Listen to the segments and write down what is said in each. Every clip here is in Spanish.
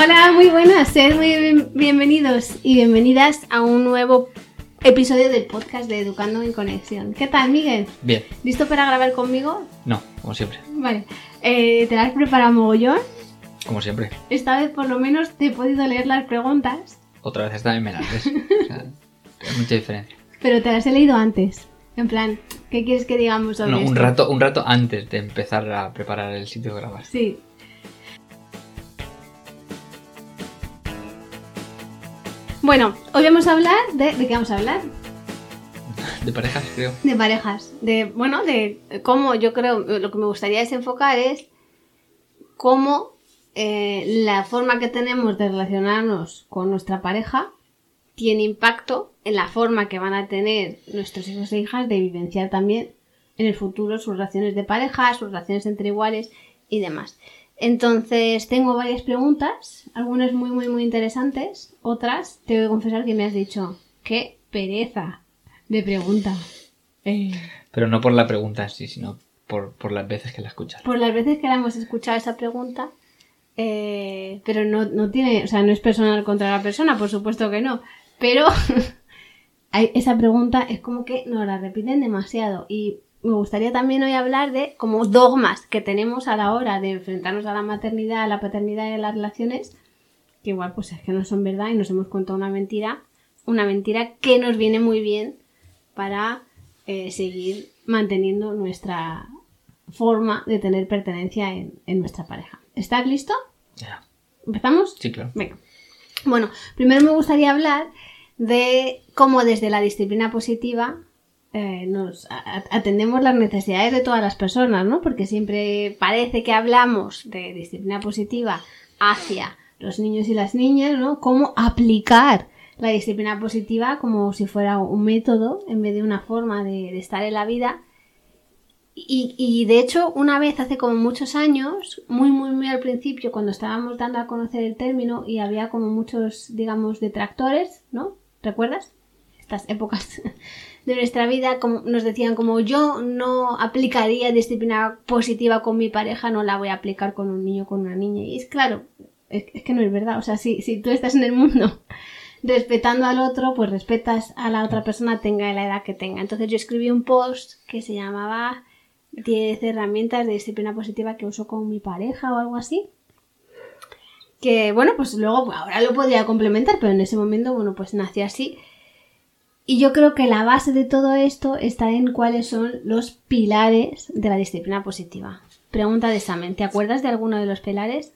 Hola, muy buenas, sed muy bien- bienvenidos y bienvenidas a un nuevo episodio del podcast de Educando en Conexión. ¿Qué tal, Miguel? Bien, ¿Listo para grabar conmigo? no, como siempre. Vale. Eh, ¿Te las has preparado mogollón? Como siempre. Esta vez por lo menos te he podido leer las preguntas, Otra vez está en Menandes. O sea, hay mucha diferencia. pero te las he leído antes. En plan, ¿qué quieres que digamos sobre No, un esto? rato, un rato antes de empezar a preparar el sitio de grabar. Sí. Bueno, hoy vamos a hablar de... ¿De qué vamos a hablar? De parejas, creo. De parejas. De, bueno, de cómo yo creo, lo que me gustaría desenfocar es cómo eh, la forma que tenemos de relacionarnos con nuestra pareja tiene impacto en la forma que van a tener nuestros hijos e hijas de vivenciar también en el futuro sus relaciones de pareja, sus relaciones entre iguales y demás. Entonces, tengo varias preguntas, algunas muy, muy, muy interesantes, otras te voy a confesar que me has dicho, qué pereza de pregunta. Eh, Pero no por la pregunta en sí, sino por, por las veces que la escuchas. por las veces que la hemos escuchado esa pregunta, eh, pero no, no tiene, o sea, no es personal contra la persona, por supuesto que no, pero esa pregunta es como que nos la repiten demasiado y me gustaría también hoy hablar de como dogmas que tenemos a la hora de enfrentarnos a la maternidad, a la paternidad y a las relaciones, que igual pues es que no son verdad y nos hemos contado una mentira, una mentira que nos viene muy bien para eh, seguir manteniendo nuestra forma de tener pertenencia en, en nuestra pareja. ¿Estás listo? Ya. ¿Empezamos? Sí, claro. Venga. Bueno, primero me gustaría hablar de cómo desde la disciplina positiva eh, nos atendemos las necesidades de todas las personas, ¿no? Porque siempre parece que hablamos de disciplina positiva hacia los niños y las niñas, ¿no? Cómo aplicar la disciplina positiva como si fuera un método en vez de una forma de, de estar en la vida. Y, y, de hecho, una vez hace como muchos años, muy, muy, muy al principio, cuando estábamos dando a conocer el término y había como muchos, digamos, detractores, ¿no? ¿Recuerdas? Estas épocas de nuestra vida como, nos decían como yo no aplicaría disciplina positiva con mi pareja, no la voy a aplicar con un niño con una niña. Y es claro, es, que no es verdad. O sea, si, si tú estás en el mundo respetando al otro, pues respetas a la otra persona tenga la edad que tenga. Entonces yo escribí un post que se llamaba 10 herramientas de disciplina positiva que uso con mi pareja o algo así. Que bueno, pues luego ahora lo podría complementar, pero en ese momento, bueno, pues nació así. Y yo creo que la base de todo esto está en cuáles son los pilares de la disciplina positiva. Pregunta de examen, ¿te acuerdas de alguno de los pilares?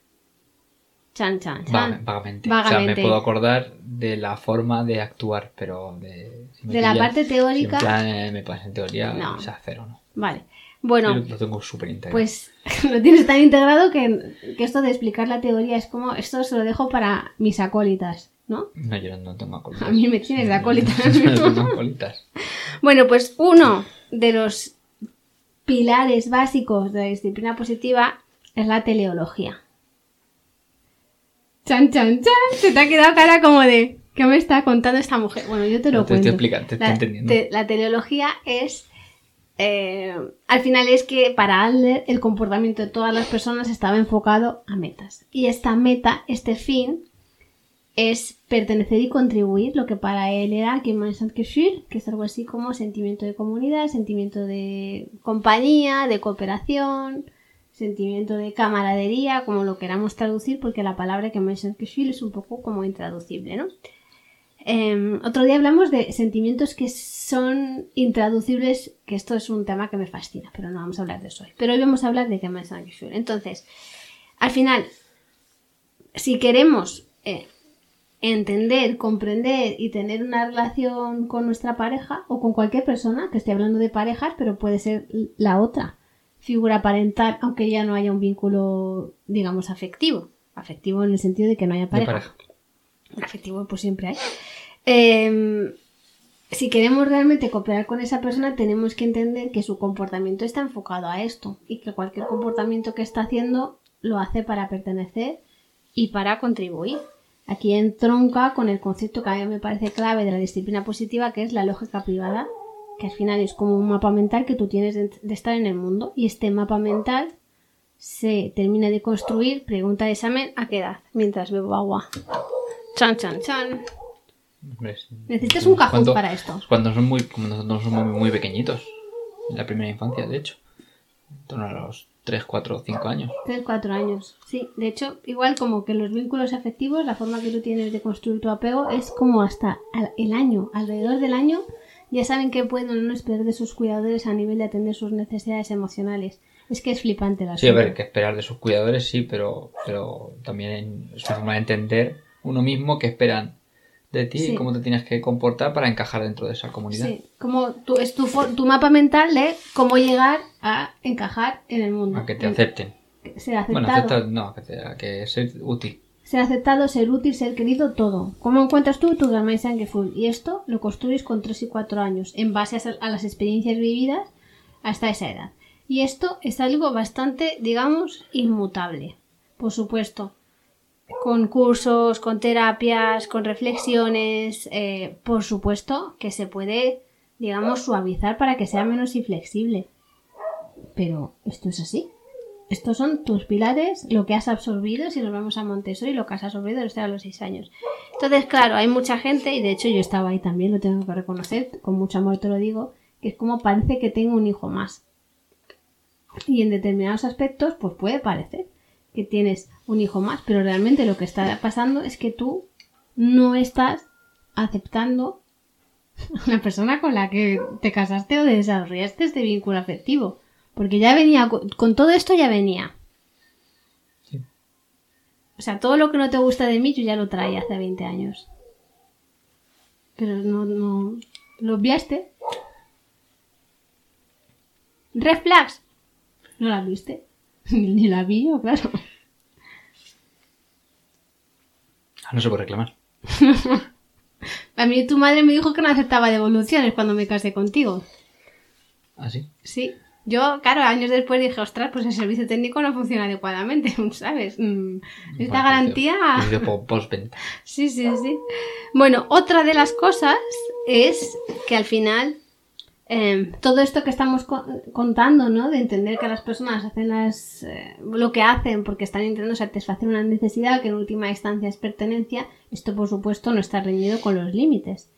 Chan, chan, chan. Vaga- vagamente. O sea, Vagamente. me puedo acordar de la forma de actuar, pero de... si De la parte teórica- si en plan, eh, me pones en teoría, No. o sea, cero, ¿no? Vale. Bueno, Yo lo tengo súper integrado. Pues lo tienes tan integrado que, que esto de explicar la teoría es como, esto se lo dejo para mis acólitas, ¿no? No, yo no tengo acólitas. A mí me tienes de acólita. Yo no tengo acólitas. Bueno, pues uno de los pilares básicos de la disciplina positiva es la teleología. Chan, chan, chan. Se te ha quedado cara como de, ¿qué me está contando esta mujer? Bueno, yo te lo No, te cuento. estoy explicando, te estoy la, entendiendo. te- la teleología es eh, al final es que para Adler el comportamiento de todas las personas estaba enfocado a metas. Y esta meta, este fin, es pertenecer y contribuir, lo que para él era Gemeinschaftsgefühl, que es algo así como sentimiento de comunidad, sentimiento de compañía, de cooperación, sentimiento de camaradería, como lo queramos traducir, porque la palabra Gemeinschaftsgefühl es un poco como intraducible, ¿no? Eh, otro día hablamos de sentimientos que son intraducibles, que esto es un tema que me fascina, pero no vamos a hablar de eso hoy. Pero hoy vamos a hablar de Gemeinschaftsgefühl. Entonces, al final, si queremos eh, entender, comprender y tener una relación con nuestra pareja o con cualquier persona, que esté hablando de parejas, pero puede ser la otra figura parental, aunque ya no haya un vínculo, digamos, afectivo. Afectivo en el sentido de que no haya pareja. pareja. Afectivo, pues siempre hay. Eh, si queremos realmente cooperar con esa persona, tenemos que entender que su comportamiento está enfocado a esto y que cualquier comportamiento que está haciendo lo hace para pertenecer y para contribuir. Aquí entronca con el concepto que a mí me parece clave de la disciplina positiva, que es la lógica privada, que al final es como un mapa mental que tú tienes de, estar en el mundo y este mapa mental se termina de construir, pregunta de examen, ¿a qué edad? Mientras bebo agua. Chan, chan, chan. Necesitas un cajón Cuando- para esto. Cuando son muy, cuando nosotros somos muy pequeñitos. En la primera infancia, de hecho. En torno a los 3, 4, 5 años. 3, 4 años. Sí, de hecho, igual como que los vínculos afectivos, la forma que tú tienes de construir tu apego es como hasta el año, alrededor del año, ya saben que pueden o no esperar de sus cuidadores a nivel de atender sus necesidades emocionales. Es que es flipante la Sí, a ver, que esperar de sus cuidadores, sí, pero, pero también es una forma de entender uno mismo que esperan de ti Sí. y cómo te tienes que comportar para encajar dentro de esa comunidad. Sí, como tu, es tu, tu mapa mental de cómo llegar a encajar en el mundo. A que te En- acepten. Ser aceptado. Bueno, acepta, no, a que, te- a que ser útil. Ser aceptado, ser útil, ser querido, todo. ¿Cómo encuentras tú tu Germain Full? Y esto lo construyes con 3 y 4 años, en base a, a las experiencias vividas hasta esa edad. Y esto es algo bastante, digamos, inmutable. Por supuesto, con cursos, con terapias, con reflexiones, eh, por supuesto que se puede, digamos, suavizar para que sea menos inflexible. Pero esto es así. Estos son tus pilares, lo que has absorbido, si nos vamos a Montessori, lo que has absorbido desde los 6 años. Entonces, claro, hay mucha gente, y de hecho yo estaba ahí también, lo tengo que reconocer, con mucho amor te lo digo, que es como parece que tengo un hijo más. Y en determinados aspectos, pues puede parecer que tienes un hijo más, pero realmente lo que está pasando es que tú no estás aceptando a la persona con la que te casaste o desarrollaste este vínculo afectivo. Porque ya venía, con, todo esto ya venía. Sí. O sea, todo lo que no te gusta de mí yo ya lo traía hace 20 años. Pero no, no, lo obviaste. Red flags. No la viste. Ni la vi yo, claro. Ah, No se puede reclamar. A mí tu madre me dijo que no aceptaba devoluciones cuando me casé contigo. ¿Así? Sí. Yo, claro, años después dije, ostras, pues el servicio técnico no funciona adecuadamente, ¿sabes? Mm, Esta garantía... Servicio po- postventa. Sí, sí, sí. Bueno, otra de las cosas es que al final eh, todo esto que estamos co- contando, ¿no? De entender que las personas hacen las, eh, lo que hacen porque están intentando satisfacer una necesidad que en última instancia es pertenencia, esto por supuesto no está reñido con los límites.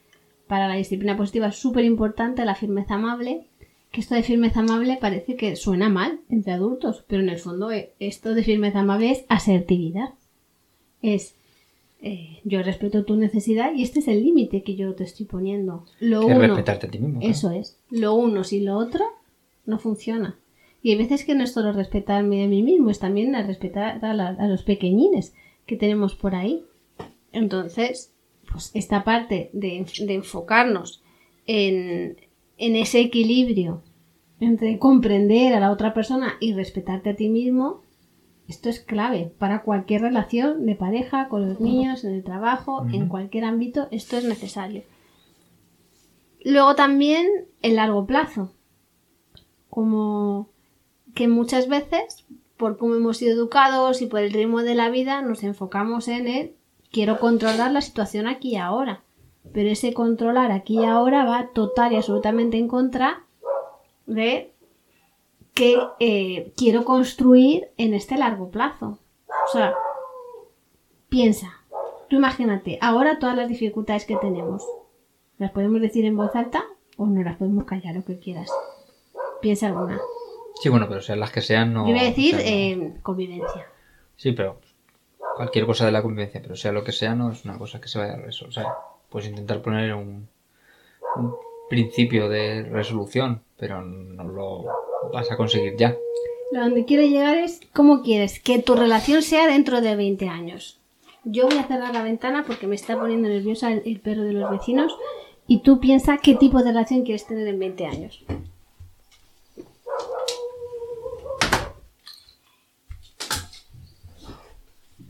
Para la disciplina positiva es súper importante la firmeza amable, que esto de firmeza amable parece que suena mal entre adultos, pero en el fondo eh, esto de firmeza amable es asertividad. Es eh, yo respeto tu necesidad y este es el límite que yo te estoy poniendo. Lo Que uno, respetarte a ti mismo. eso es. Lo uno sin lo otro no funciona. Y hay veces que no es solo respetarme a mí mismo, es también a respetar a, la- a los pequeñines que tenemos por ahí. Entonces, pues esta parte de, de enfocarnos en, en ese equilibrio entre comprender a la otra persona y respetarte a ti mismo, esto es clave para cualquier relación de pareja, con los niños, en el trabajo, en cualquier ámbito, esto es necesario. Luego también el largo plazo. Como que muchas veces, por cómo hemos sido educados y por el ritmo de la vida, nos enfocamos en el quiero controlar la situación aquí y ahora. Pero ese controlar aquí y ahora va total y absolutamente en contra de que eh, quiero construir en este largo plazo. O sea, piensa, tú imagínate, ahora todas las dificultades que tenemos, ¿las podemos decir en voz alta o no las podemos callar lo que quieras? Piensa alguna. Sí, bueno, pero sean las que sean, no. Yo voy a decir o sea, no- eh, convivencia. Sí, pero cualquier cosa de la convivencia, pero sea lo que sea, no es una cosa que se vaya a resolver. O sea, puedes intentar poner un, un principio de resolución, pero no lo vas a conseguir ya. Lo donde quiero llegar es cómo quieres que tu relación sea dentro de 20 años. Yo voy a cerrar la ventana porque me está poniendo nerviosa el, el perro de los vecinos y tú piensa qué tipo de relación quieres tener en 20 años.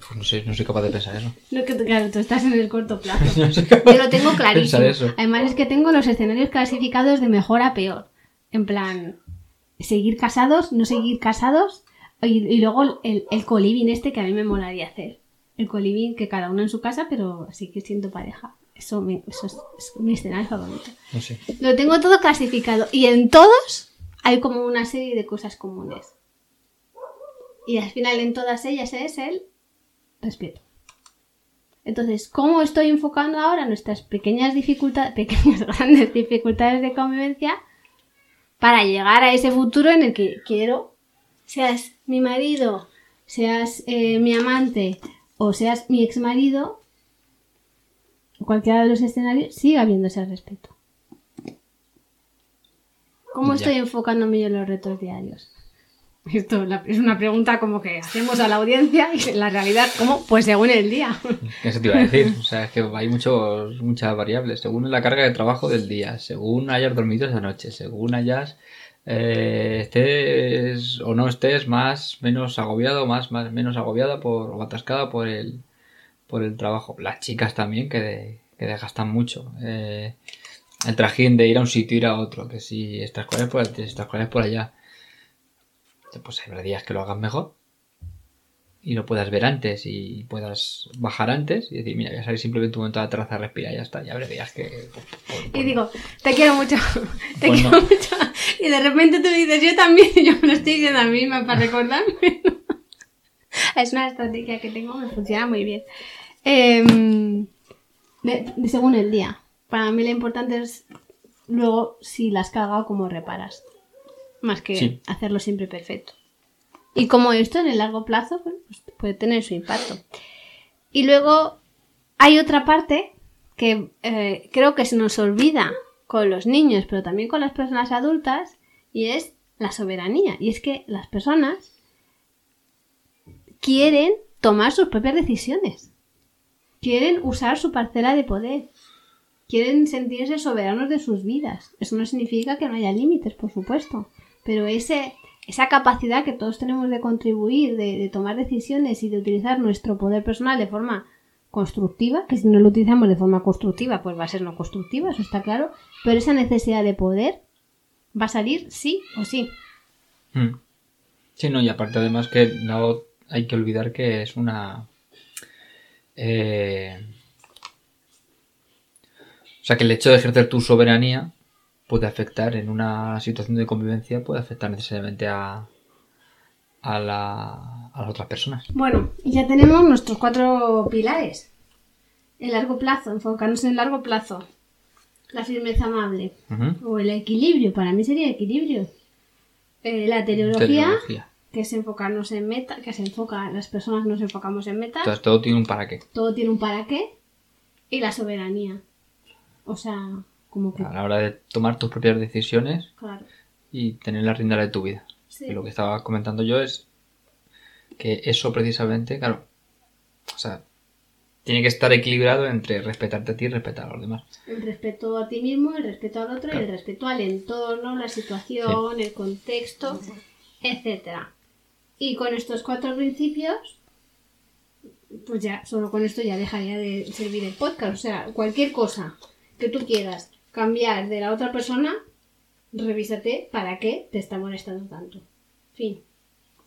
Pues no sé, no soy capaz de pensar eso. No, que, claro, tú estás en el corto plazo. No soy capaz Yo lo tengo clarísimo. eso. Además es que tengo los escenarios clasificados de mejor a peor. En plan, seguir casados, no seguir casados. Y, y luego el, el coliving este que a mí me molaría hacer. El coliving que cada uno en su casa, pero sigue siendo pareja. Eso, me- eso es, es mi escenario favorito. No sé. Lo tengo todo clasificado. Y en todos hay como una serie de cosas comunes. Y al final en todas ellas es el respeto. Entonces, ¿cómo estoy enfocando ahora nuestras pequeñas dificultades, pequeñas grandes dificultades de convivencia para llegar a ese futuro en el que quiero, seas mi marido, seas eh, mi amante o seas mi ex marido, cualquiera de los escenarios, siga habiendo ese respeto. ¿Cómo Ya. estoy enfocándome yo en los retos diarios? Esto es una pregunta como que hacemos a la audiencia y la realidad, ¿cómo? Pues según el día. Eso te iba a decir. O sea, es que hay muchos, muchas variables. Según la carga de trabajo del día, según hayas dormido esa noche, según hayas eh, estés o no estés más, menos agobiado, más, más, menos agobiada por, o atascada por el, por el trabajo. Las chicas también que, de- que desgastan mucho. Eh, el trajín de ir a un sitio, ir a otro, que si estas cosas por aquí, estas cosas por allá. Pues habrá días que lo hagas mejor y lo puedas ver antes y puedas bajar antes y decir, mira, voy a salir simplemente un momento a la terraza a respirar y ya está. Ya habrá días que... Y digo, te quiero mucho, te Pues quiero no. mucho. Y de repente tú dices, yo también, y yo me lo estoy diciendo a mí misma para recordarme. es una estrategia que tengo, me funciona muy bien. Em, de- de según el día. Para mí lo importante es luego si la has cagado, cómo reparas. Más que Sí. hacerlo siempre perfecto. Y como esto en el largo plazo bueno, pues puede tener su impacto. Y luego hay otra parte que eh, creo que se nos olvida con los niños, pero también con las personas adultas, y es la soberanía. Y es que las personas quieren tomar sus propias decisiones. Quieren usar su parcela de poder. Quieren sentirse soberanos de sus vidas. Eso no significa que no haya límites, por supuesto. Pero ese, esa capacidad que todos tenemos de contribuir, de, tomar decisiones y de utilizar nuestro poder personal de forma constructiva, que si no lo utilizamos de forma constructiva, pues va a ser no constructiva, eso está claro. Pero esa necesidad de poder va a salir sí o sí. Mm. Sí, no, y aparte además que no hay que olvidar que es una... eh, O sea, que el hecho de ejercer tu soberanía puede afectar en una situación de convivencia, puede afectar necesariamente a, a, la, a las otras personas. Bueno, y ya tenemos nuestros cuatro pilares. El largo plazo, enfocarnos en el largo plazo. La firmeza amable. O el equilibrio, para mí sería equilibrio. Eh, la teleología, Teleología. que es enfocarnos en meta, que se enfoca, las personas nos enfocamos en metas. Entonces todo tiene un para qué. Todo tiene un para qué. Y la soberanía. O sea, como que... A la hora de tomar tus propias decisiones Claro. y tener la rienda de tu vida. Sí. Y lo que estaba comentando yo es que eso precisamente, claro, o sea, tiene que estar equilibrado entre respetarte a ti y respetar a los demás. El respeto a ti mismo, el respeto al otro y el respeto al entorno, la situación, el contexto, etcétera. Y con estos cuatro principios, pues ya, solo con esto ya dejaría de servir el podcast. O sea, cualquier cosa que tú quieras cambiar de la otra persona, revísate para qué te está molestando tanto. Fin.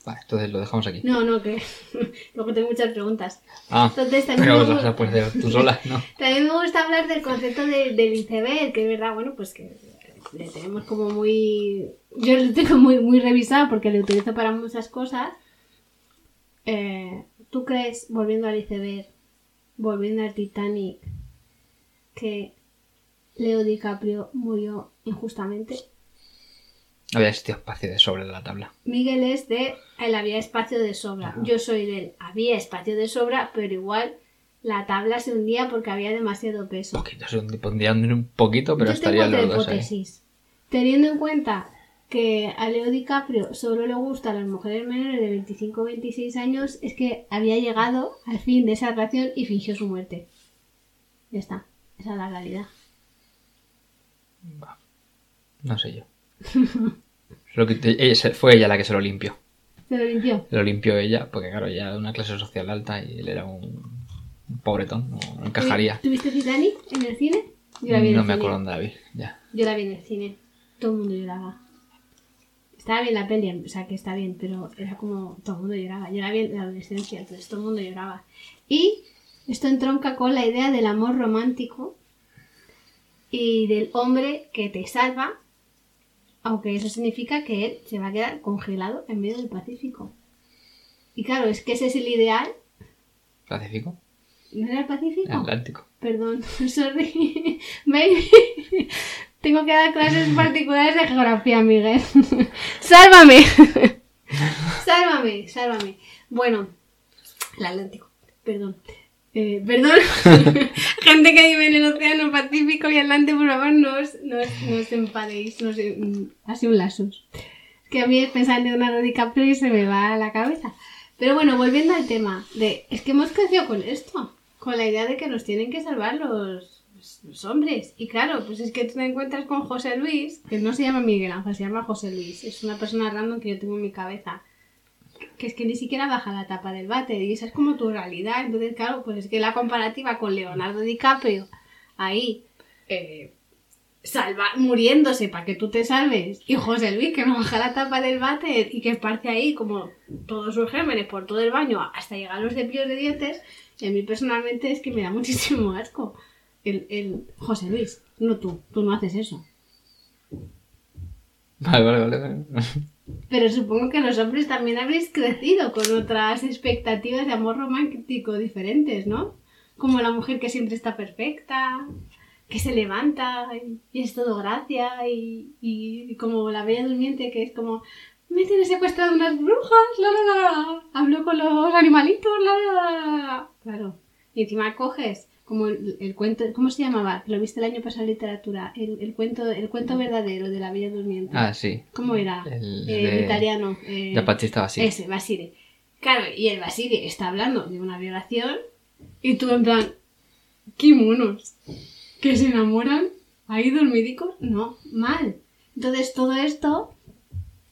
Vale, entonces lo dejamos aquí. No, no, que luego tengo muchas preguntas. Ah, Entonces también pero me tú sola, ¿no? También me gusta hablar del concepto de- del iceberg, que es verdad, bueno, pues que le tenemos como muy... Yo lo tengo muy, muy revisado porque lo utilizo para muchas cosas. Eh, ¿Tú crees, volviendo al iceberg, volviendo al Titanic, que Leo DiCaprio murió injustamente? Había existido espacio de sobre la tabla. Miguel es de el había espacio de sobra. Yo soy del había espacio de sobra, pero igual la tabla se hundía porque había demasiado peso. poquito, se pondrían un poquito, pero Yo tengo estarían otra los dos ahí. hipótesis. Teniendo en cuenta que a Leo DiCaprio solo le gustan las mujeres menores de 25 o 26 años, es que había llegado al fin de esa relación y fingió su muerte. Ya está. Esa es la realidad. No sé yo. Lo que te- ella se- fue ella la que se lo limpió. Se lo limpió. Lo limpió ella, porque claro, ella de una clase social alta y él era un, un pobretón, no, no encajaría. ¿Tuviste Titanic en el cine? Yo la vi en No el me cine. acuerdo dónde la vi, ya. Yo la vi en el cine. Todo el mundo lloraba. Estaba bien la peli, o sea que está bien, pero era como todo el mundo lloraba. Yo la vi en la adolescencia, entonces todo el mundo lloraba. Y esto entronca con la idea del amor romántico y del hombre que te salva, aunque eso significa que él se va a quedar congelado en medio del Pacífico. Y claro, es que ese es el ideal. ¿Pacífico? ¿No era el Pacífico? Atlántico. Perdón, sorry. Baby. Tengo que dar clases particulares de geografía, Miguel. ¡Sálvame! ¡Sálvame! ¡Sálvame! Bueno, el Atlántico. Perdón. Eh, perdón. Gente que vive en el Océano Pacífico y Atlántico, por favor, no os, no os, no os enfadéis. No os, sido un lasus. Es que a mí es pensar en Leonardo DiCaprio y se me va a la cabeza. Pero bueno, volviendo al tema, de es que hemos crecido con esto, con la idea de que nos tienen que salvar los, los hombres. Y claro, pues es que tú te encuentras con José Luis, que no se llama Miguel Ángel, se llama José Luis. Es una persona random que yo tengo en mi cabeza. Que es que ni siquiera baja la tapa del váter y esa es como tu realidad. Entonces, claro, pues es que la comparativa con Leonardo DiCaprio, ahí, eh, salva, muriéndose para que tú te salves, y José Luis que no baja la tapa del váter y que esparce ahí como todos sus gérmenes por todo el baño hasta llegar a los cepillos de dientes, y a mí personalmente es que me da muchísimo asco. El, José Luis, no tú, tú no haces eso. Vale, vale. vale. Pero supongo que los hombres también habréis crecido con otras expectativas de amor romántico diferentes, ¿no? Como la mujer que siempre está perfecta, que se levanta y, es todo gracia, y, como la bella durmiente que es como, me tiene secuestrado unas brujas, la la la hablo con los animalitos, la la, la. Claro. Y encima coges como el, el cuento, ¿cómo se llamaba? Lo viste el año pasado en literatura, el, el cuento, el cuento verdadero de la bella durmiente. Ah, sí. ¿Cómo era? El Eh, de- italiano. eh, De Batista así. ese, Basile. Claro, y el Basile está hablando de una violación y tú en plan, qué monos, que se enamoran ahí dormidicos, no, mal. Entonces todo esto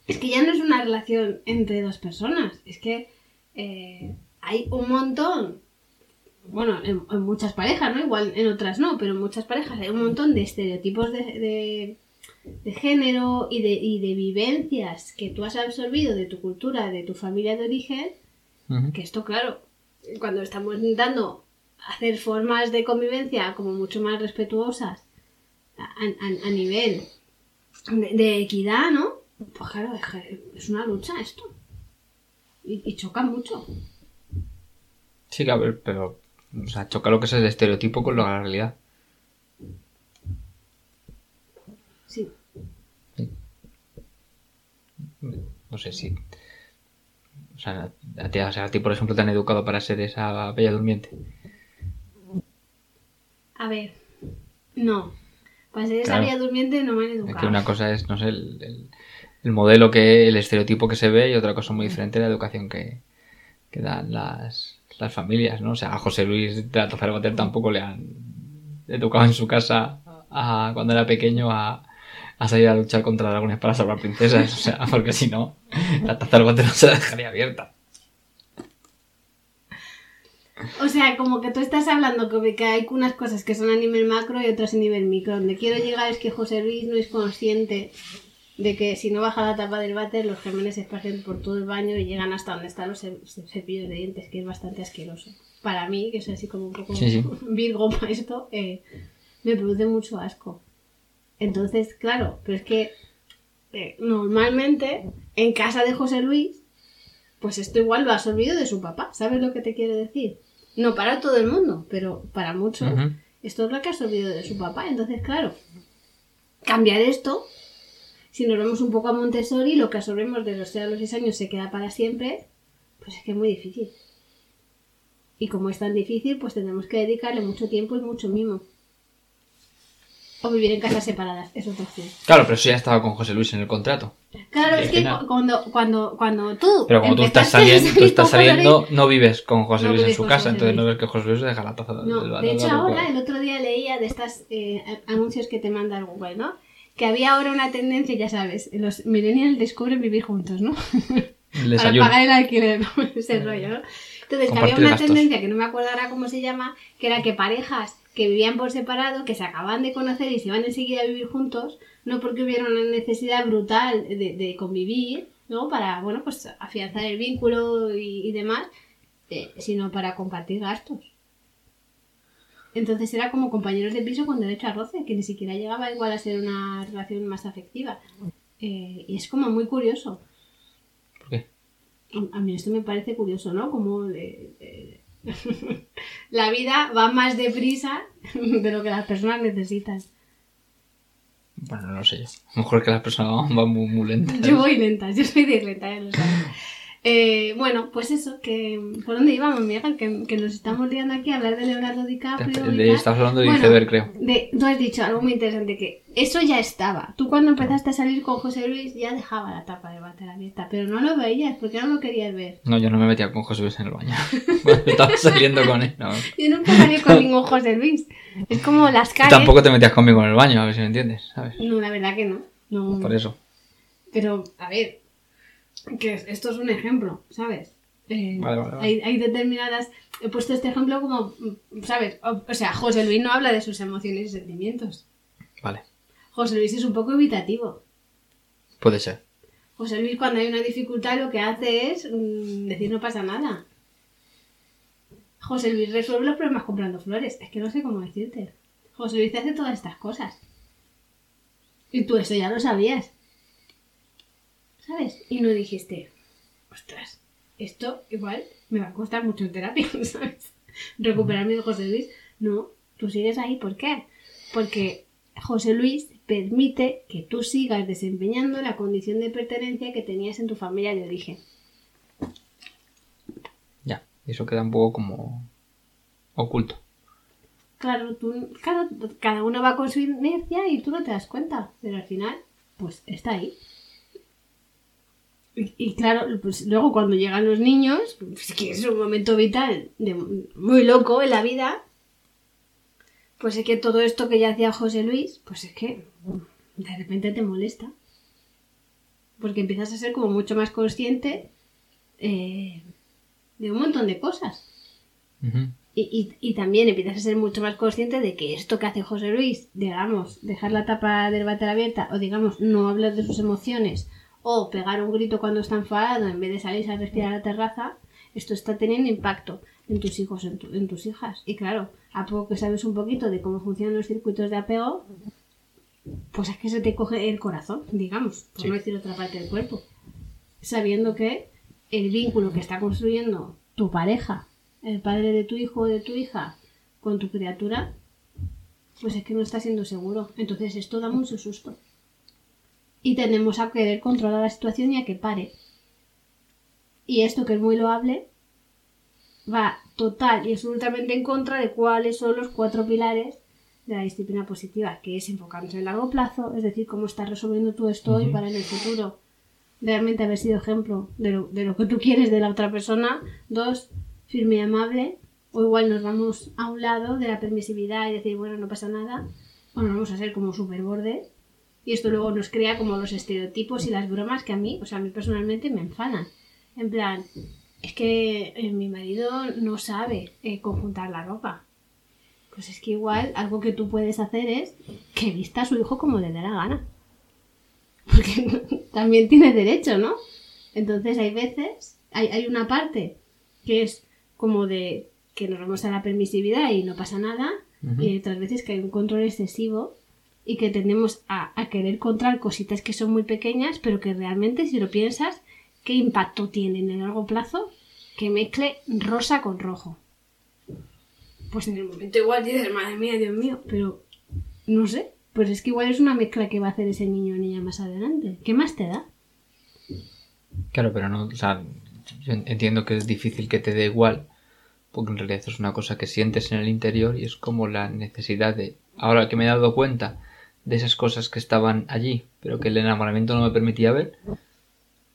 es que ya no es una relación entre dos personas, es que eh, hay un montón, bueno, en, en muchas parejas, ¿no? Igual en otras no, pero en muchas parejas hay un montón de estereotipos de, de- de género y de, y de vivencias que tú has absorbido de tu cultura, de tu familia de origen, que esto, claro, cuando estamos intentando hacer formas de convivencia como mucho más respetuosas a, a- a nivel de, equidad, ¿no? Pues claro, es, una lucha esto. Y, y choca mucho. Sí, a ver, pero. O sea, choca lo que es el estereotipo con la realidad. Sí. No sé si. O sea, a ti, o sea, a ti, por ejemplo, te han educado para ser esa bella durmiente. A ver, no. Para ser esa Claro. vía durmiente no me han Es educado. que una cosa es, no sé, el, el- el modelo que, el estereotipo que se ve y otra cosa muy diferente la educación que, que dan las, las familias, ¿no? O sea, a José Luis de la Váter tampoco le han educado en su casa a- cuando era pequeño a, salir a luchar contra dragones para salvar princesas, o sea, porque si no, la Taza Váter no se la dejaría abierta. O sea, como que tú estás hablando que hay unas cosas que son a nivel macro y otras a nivel micro. Donde quiero llegar es que José Luis no es consciente de que si no baja la tapa del váter, los gérmenes se esparcen por todo el baño y llegan hasta donde están los ce- ce- cepillos de dientes, que es bastante asqueroso. Para mí, que soy así como un poco Sí, sí. virgo para esto, eh, me produce mucho asco. Entonces, claro, pero es que eh, normalmente en casa de José Luis pues esto igual lo ha absorbido de su papá. ¿Sabes lo que te quiero decir? No para todo el mundo, pero para muchos esto es lo que ha absorbido de su papá. Entonces, claro, cambiar esto, si nos vemos un poco a Montessori, lo que absorbemos de los 0 a los 6 años se queda para siempre, pues es que es muy difícil. Y como es tan difícil, pues tendremos que dedicarle mucho tiempo y mucho mimo. O vivir en casas separadas, es otra opción. Claro, pero eso ya estaba con José Luis en el contrato. Claro, es que cuando, cuando, cuando tú. Pero como tú estás saliendo, tú estás saliendo, Luis- no vives con José No Luis en su casa, José entonces no ves que José Luis deja la taza No, del de hecho ahora el otro día leía de estas eh, anuncios que te manda el Google, ¿no? Que había ahora una tendencia, ya sabes, los millennials descubren vivir juntos, ¿no? Para pagar el alquiler, ese rollo, ¿no? Entonces, que había una gastos. tendencia que no me acuerdo ahora cómo se llama, que era que parejas que vivían por separado, que se acaban de conocer y se van enseguida a vivir juntos, no porque hubiera una necesidad brutal de, de convivir, ¿no? Para, bueno, pues afianzar el vínculo y, y demás, eh, sino para compartir gastos. Entonces era como compañeros de piso con derecho a roce, que ni siquiera llegaba igual a ser una relación más afectiva. Eh, y es como muy curioso. ¿Por qué? A mí esto me parece curioso, ¿no? Como de- de- la vida va más deprisa de lo que las personas necesitan. Bueno, no sé yo. A lo mejor que las personas van, van muy, muy lentas. Yo voy lenta, yo soy de lenta, ya lo sabes. Eh, bueno, pues eso, que ¿por dónde íbamos, Miguel? Que, que nos estamos liando aquí a hablar de Leonardo DiCaprio. De- estás hablando de Bueno, iceberg, creo. de- tú has dicho algo muy interesante, que eso ya estaba. Tú cuando empezaste a salir con José Luis ya dejaba la tapa de váter abierta, pero no lo veías porque no lo querías ver. No, yo no me metía con José Luis en el baño. Estaba saliendo con él. No. Yo nunca salí con ningún José Luis. Es como las caras. tampoco te metías conmigo en el baño, a ver si me entiendes, ¿sabes? No, la verdad que no. no. Por eso. Pero, a ver, que es- esto es un ejemplo, ¿sabes? Eh, Vale, vale, vale. Hay, hay determinadas... He puesto este ejemplo como, ¿sabes? O, o sea, José Luis no habla de sus emociones y sentimientos. Vale. José Luis es un poco evitativo. Puede ser. José Luis cuando hay una dificultad lo que hace es mm, decir no pasa nada. José Luis resuelve los problemas comprando flores. Es que no sé cómo decirte. José Luis hace todas estas cosas. Y tú eso ya lo sabías. ¿Sabes? Y no dijiste, ostras, esto igual me va a costar mucho en terapia, ¿sabes? Recuperarme de José Luis. No, tú sigues ahí. ¿Por qué? Porque José Luis permite que tú sigas desempeñando la condición de pertenencia que tenías en tu familia de origen. Ya. Eso queda un poco como oculto. Claro, tú, claro, cada uno va con su inercia y tú no te das cuenta, pero al final, pues está ahí. Y, y claro, pues luego cuando llegan los niños, pues que es un momento vital de, muy loco en la vida, pues es que todo esto que ya hacía José Luis, pues es que de repente te molesta. Porque empiezas a ser como mucho más consciente eh, de un montón de cosas. Y, y, y también empiezas a ser mucho más consciente de que esto que hace José Luis, digamos, dejar la tapa del váter abierta, o digamos, no hablar de sus emociones, o pegar un grito cuando está enfadado en vez de salir a respirar a la terraza, esto está teniendo impacto en tus hijos, en, tu- en tus hijas. Y claro, a poco que sabes un poquito de cómo funcionan los circuitos de apego, pues es que se te coge el corazón, digamos, por Sí. no decir otra parte del cuerpo. Sabiendo que el vínculo que está construyendo tu pareja, el padre de tu hijo o de tu hija, con tu criatura, pues es que no está siendo seguro. Entonces esto da mucho susto. Y tendemos a querer controlar la situación y a que pare. Y esto que es muy loable va total y absolutamente en contra de cuáles son los cuatro pilares de la disciplina positiva, que es enfocarnos en largo plazo, es decir, cómo estás resolviendo tú esto hoy para en el futuro realmente haber sido ejemplo de lo, de lo que tú quieres de la otra persona. Dos, firme y amable. O igual nos vamos a un lado de la permisividad y decir, bueno, no pasa nada. O nos vamos a ser como super bordes. Y esto luego nos crea como los estereotipos y las bromas que a mí, o sea, a mí personalmente me enfadan. En plan, es que eh, mi marido no sabe eh, conjuntar la ropa. Pues es que igual algo que tú puedes hacer es que vista a su hijo como le dé la gana. Porque también tiene derecho, ¿no? Entonces hay veces, hay, hay una parte que es como de que nos vamos a la permisividad y no pasa nada, y hay otras veces que hay un control excesivo y que tendemos a, querer controlar cositas que son muy pequeñas, pero que realmente, si lo piensas, ¿qué impacto tienen en el largo plazo? Que mezcle rosa con rojo. Pues en el momento igual dices, madre mía, Dios mío, pero no sé, pues es que igual es una mezcla que va a hacer ese niño o niña más adelante. ¿Qué más te da? Claro, pero no, o sea, yo en- entiendo que es difícil que te dé igual, porque en realidad es una cosa que sientes en el interior y es como la necesidad de, ahora que me he dado cuenta de esas cosas que estaban allí, pero que el enamoramiento no me permitía ver,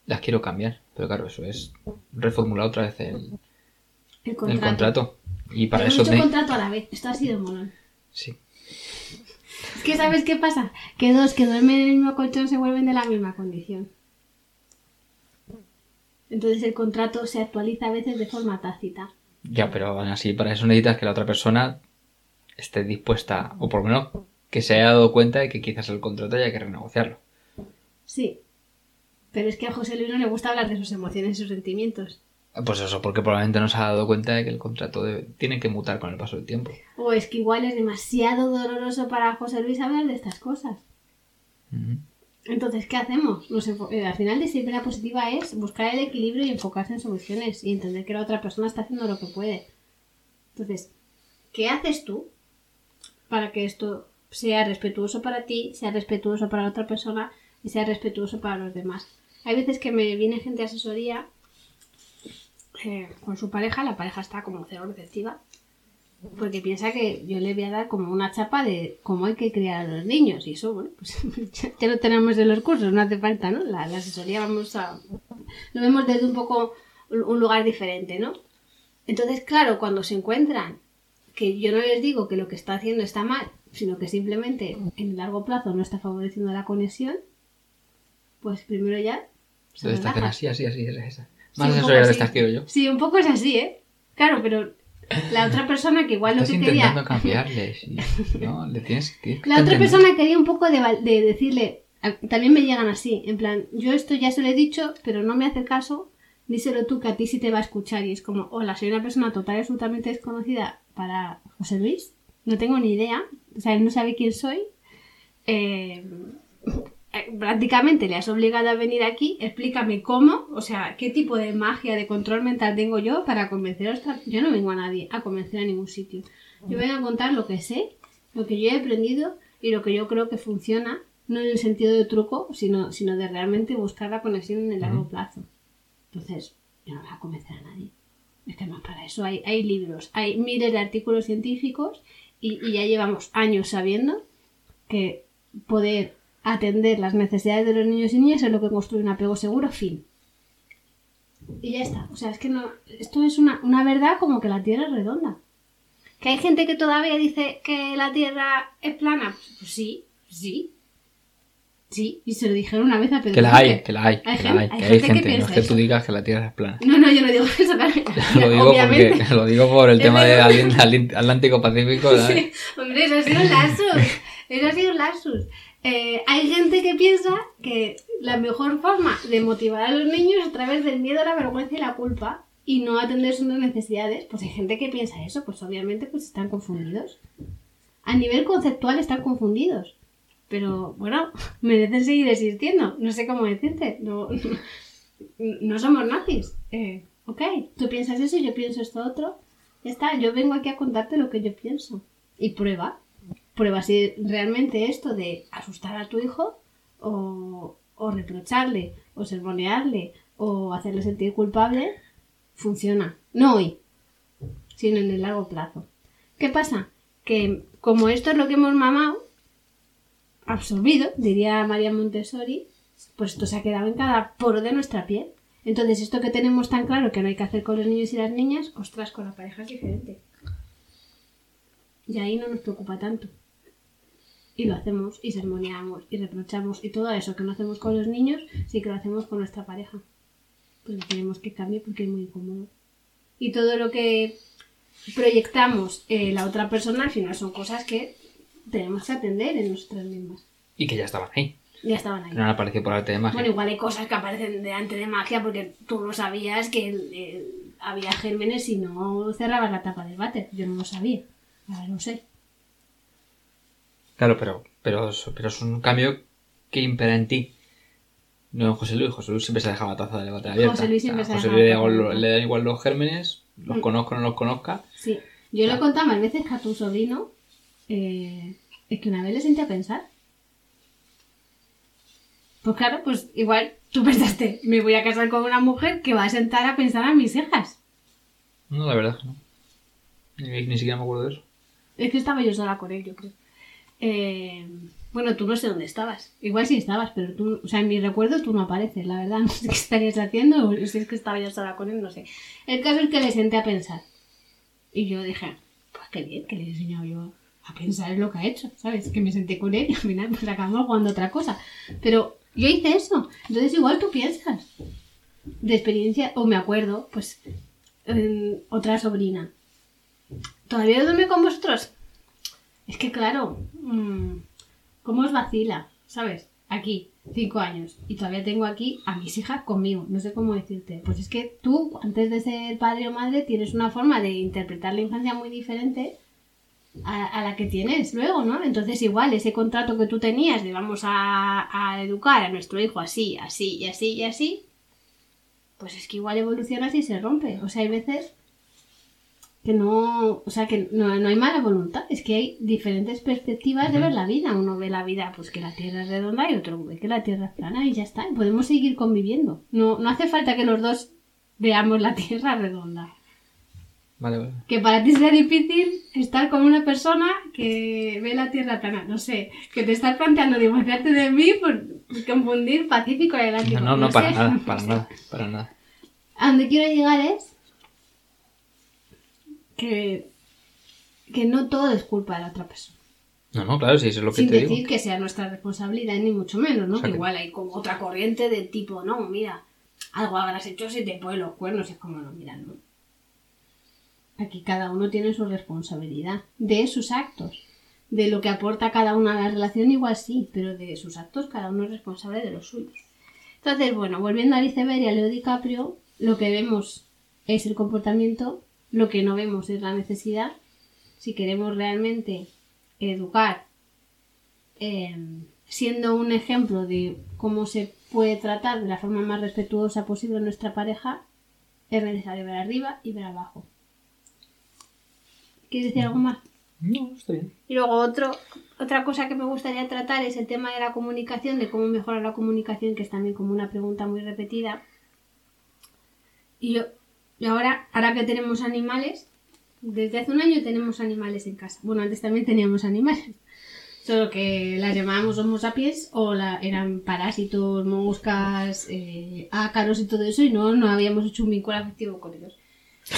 las quiero cambiar. Pero claro, eso es reformular otra vez el, El el contrato. contrato. Y para Pero eso mucho te... contrato a la vez. Esto ha sido molón. Sí. Es que ¿sabes qué pasa? Que dos que duermen en el mismo colchón se vuelven de la misma condición. Entonces el contrato se actualiza a veces de forma tácita. Ya, pero aún así para eso necesitas que la otra persona esté dispuesta, o por lo menos que se haya dado cuenta de que quizás el contrato haya que renegociarlo. Sí. Pero es que a José Luis no le gusta hablar de sus emociones y sus sentimientos. Pues eso, porque probablemente no se ha dado cuenta de que el contrato debe- tiene que mutar con el paso del tiempo. O es que igual es demasiado doloroso para José Luis hablar de estas cosas. Entonces, ¿qué hacemos? Nos eh, al final, disciplina positiva es buscar el equilibrio y enfocarse en soluciones y entender que la otra persona está haciendo lo que puede. Entonces, ¿qué haces tú para que esto sea respetuoso para ti, sea respetuoso para la otra persona y sea respetuoso para los demás? Hay veces que me viene gente a asesoría eh, con su pareja, la pareja está como cero receptiva, porque piensa que yo le voy a dar como una chapa de cómo hay que criar a los niños. Y eso, bueno, pues ya, lo tenemos en los cursos, no hace falta, ¿no? La, la asesoría vamos a... Lo vemos desde un poco un lugar diferente, ¿no? Entonces, claro, cuando se encuentran, que yo no les digo que lo que está haciendo está mal, sino que simplemente en el largo plazo no está favoreciendo la conexión, pues primero ya... se Entonces así, así, así, es esa. Sí, Más poco asesoría de estas quiero yo. Sí, un poco es así, ¿eh? Claro, pero la otra persona que igual lo Estás que quería... intentando cambiarles. y- no, le tienes, que La otra persona quería un poco de, de decirle, también me llegan así, en plan, yo esto ya se lo he dicho, pero no me hace caso, díselo tú que a ti sí te va a escuchar. Y es como, hola, soy una persona total y absolutamente desconocida para José Luis, no tengo ni idea, o sea, él no sabe quién soy. Eh, eh, prácticamente le has obligado a venir aquí, explícame cómo, o sea, qué tipo de magia, de control mental tengo yo para convencer a otra... Yo no vengo a nadie a convencer a ningún sitio. Yo vengo a contar lo que sé, lo que yo he aprendido y lo que yo creo que funciona, no en el sentido de truco, sino, sino de realmente buscar la conexión en el largo plazo. Entonces, yo no voy a convencer a nadie. Es que más para eso hay, hay libros, hay miles de artículos científicos y, ya llevamos años sabiendo que poder atender las necesidades de los niños y niñas es lo que construye un apego seguro, fin. Y ya está. O sea, es que no. Esto es una, una verdad como que la Tierra es redonda. Que hay gente que todavía dice que la Tierra es plana. Pues sí, sí. Sí, y se lo dijeron una vez a Pedro Que la hay, que la hay, Hay que la hay, hay que gente hay que gente. No piensa es que tú digas que la Tierra es plana. No, no, yo no digo eso, claro. Lo digo, Obviamente. porque, lo digo por el tema verdad. Atlántico Pacífico. Sí, hombre, eso ha sido un lapsus. Eso ha sido un lapsus. Eh, hay gente que piensa que la mejor forma de motivar a los niños es a través del miedo, la vergüenza y la culpa y no atender sus necesidades. Pues hay gente que piensa eso, pues obviamente pues están confundidos. A nivel conceptual están confundidos. Pero bueno, merecen seguir existiendo. No sé cómo decirte. No, no somos nazis. Eh, ok, tú piensas eso, yo pienso esto otro. Ya está, yo vengo aquí a contarte lo que yo pienso. Y prueba. Prueba si realmente esto de asustar a tu hijo o, o reprocharle o sermonearle o hacerle sentir culpable funciona. No hoy, sino en el largo plazo. ¿Qué pasa? Que como esto es lo que hemos mamado, absorbido, diría María Montessori, pues esto se ha quedado en cada poro de nuestra piel. Entonces, esto que tenemos tan claro que no hay que hacer con los niños y las niñas, ostras, con la pareja es diferente. Y ahí no nos preocupa tanto. Y lo hacemos, y sermoneamos, y reprochamos, y todo eso que no hacemos con los niños, sí que lo hacemos con nuestra pareja. Pues queremos que cambie porque es muy incómodo. Y todo lo que proyectamos en la otra persona al final son cosas que tenemos que atender en nosotras mismas. Y que ya estaban ahí. Ya estaban ahí. No han aparecido por arte de magia. Bueno, igual hay cosas que aparecen delante de magia porque tú no sabías que eh, había gérmenes y no cerrabas la tapa del váter. Yo no lo sabía. Ahora lo sé. Claro, pero, pero, pero es un cambio que impera en ti. No en José Luis. José Luis siempre se ha dejado la taza de debate abierta. José Luis siempre O se José Luis le, da igual, abierta. le da igual los gérmenes, los Mm. conozca o no los conozca. Sí. Yo le he contado más veces que a tu sobrino eh, es que una vez le senté a pensar. Pues claro, pues igual tú pensaste, me voy a casar con una mujer que va a sentar a pensar a mis hijas. No, la verdad no. Ni, ni siquiera me acuerdo de eso. Es que estaba yo sola con él, yo creo. Eh, bueno, tú no sé dónde estabas. Igual sí estabas, pero tú, o sea, en mi recuerdo tú no apareces, la verdad. No sé qué estarías haciendo, o si es que estaba yo sola con él, no sé. El caso es que le senté a pensar. Y yo dije, pues qué bien, que le he enseñado yo a pensar en lo que ha hecho, ¿sabes? Que me senté con él y al final pues acabamos jugando otra cosa. Pero yo hice eso. Entonces igual tú piensas. De experiencia, o me acuerdo, pues, en otra sobrina. ¿Todavía duerme con vosotros? Es que claro, mm, ¿cómo os vacila? ¿Sabes? Aquí, cinco años, y todavía tengo aquí a mis hijas conmigo. No sé cómo decirte. Pues es que tú, antes de ser padre o madre, tienes una forma de interpretar la infancia muy diferente a, la que tienes luego, ¿no? Entonces igual ese contrato que tú tenías de vamos a, a educar a nuestro hijo así, así y así y así, pues es que igual evoluciona así y se rompe. O sea, hay veces que no, o sea, que no, hay mala voluntad, es que hay diferentes perspectivas de ver la vida. Uno ve la vida, pues que la Tierra es redonda y otro ve que la Tierra es plana y ya está. podemos seguir conviviendo. No, no hace falta que los dos veamos la Tierra redonda. Vale, vale. Que para ti sea difícil estar con una persona que ve la Tierra plana. No sé, que te estás planteando divorciarte de mí por confundir Pacífico y Atlántico. No, no, no, para nada, para nada, para nada. A donde quiero llegar es que, no todo es culpa de la otra persona. No, no, claro, sí, eso es lo que Sin te decir que sea nuestra responsabilidad, ni mucho menos, ¿no? que, igual hay como otra corriente de tipo, no, mira, algo habrás hecho si te ponen los cuernos, es como, no, mira, no. Aquí cada uno tiene su responsabilidad de sus actos. De lo que aporta cada uno a la relación, igual sí, pero de sus actos cada uno es responsable de los suyos. Entonces, bueno, volviendo a Iceberg y a Leo DiCaprio, lo que vemos es el comportamiento lo que no vemos es la necesidad. Si queremos realmente educar em, siendo un ejemplo de cómo se puede tratar de la forma más respetuosa posible nuestra pareja, es necesario ver arriba y ver abajo. ¿Quieres decir algo más? No, está bien. Y luego otro, otra cosa que me gustaría tratar es el tema de la comunicación, de cómo mejorar la comunicación, que es también como una pregunta muy repetida. Y yo y ahora, ahora que tenemos animales, desde hace un año tenemos animales en casa. Bueno, antes también teníamos animales. Solo que las llamábamos Homo sapiens o la, eran parásitos, moscas, eh, ácaros y todo eso y no, no habíamos hecho un vínculo afectivo con ellos.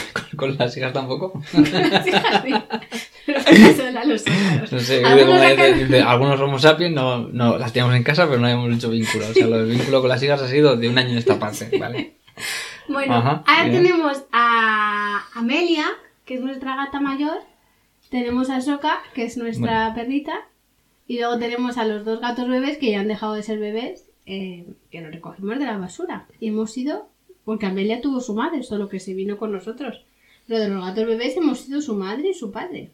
¿Con, las hijas tampoco? con las hijas sí. No sé, algunos, algunos Homo sapiens no, no, las teníamos en casa pero no habíamos hecho vínculo. O sea, lo del vínculo con las hijas ha sido de un año en esta parte, ¿vale? Bueno, ahora tenemos a Amelia, que es nuestra gata mayor. Tenemos a Soka, que es nuestra perrita. Y luego tenemos a los dos gatos bebés que ya han dejado de ser bebés, eh, que los recogimos de la basura. Y hemos ido, porque Amelia tuvo su madre, solo que se vino con nosotros. Pero de los gatos bebés hemos sido su madre y su padre.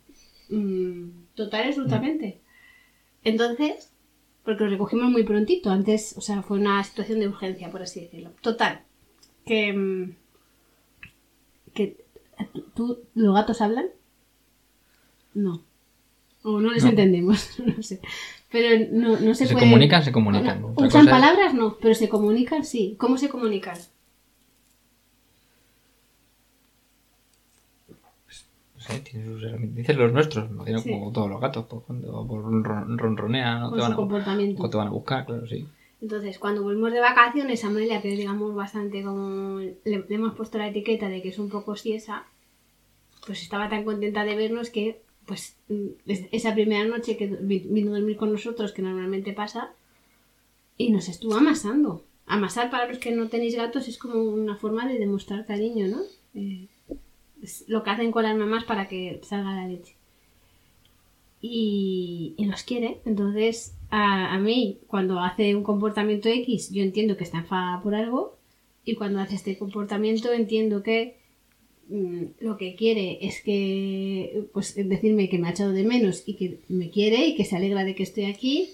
Mm, total, absolutamente. Entonces, porque los recogimos muy prontito, antes, o sea, fue una situación de urgencia, por así decirlo. Total, que, mm, que ¿tú, los gatos hablan? No. O no les entendemos, no sé. Pero no, no se, se comunican, se comunican. usan palabras, no, pero se comunican, sí. ¿Cómo se comunican? Sus herramientas. Dices los nuestros, no tienen como todos los gatos, pues, cuando ronronean, ¿no? te, van a, te van a buscar, claro, sí. Entonces, cuando volvimos de vacaciones, Amelia, que digamos bastante como le, hemos puesto la etiqueta de que es un poco siesa, pues estaba tan contenta de vernos que, pues, mm, esa primera noche que vino a dormir con nosotros, que normalmente pasa, y nos estuvo amasando. Amasar para los que no tenéis gatos es como una forma de demostrar cariño, ¿no? Eh, lo que hacen con las mamás para que salga la leche. Y, los quiere, entonces a, mí, cuando hace un comportamiento X, yo entiendo que está enfadada por algo, y cuando hace este comportamiento entiendo que mm, lo que quiere es que, pues, decirme que me ha echado de menos y que me quiere y que se alegra de que estoy aquí.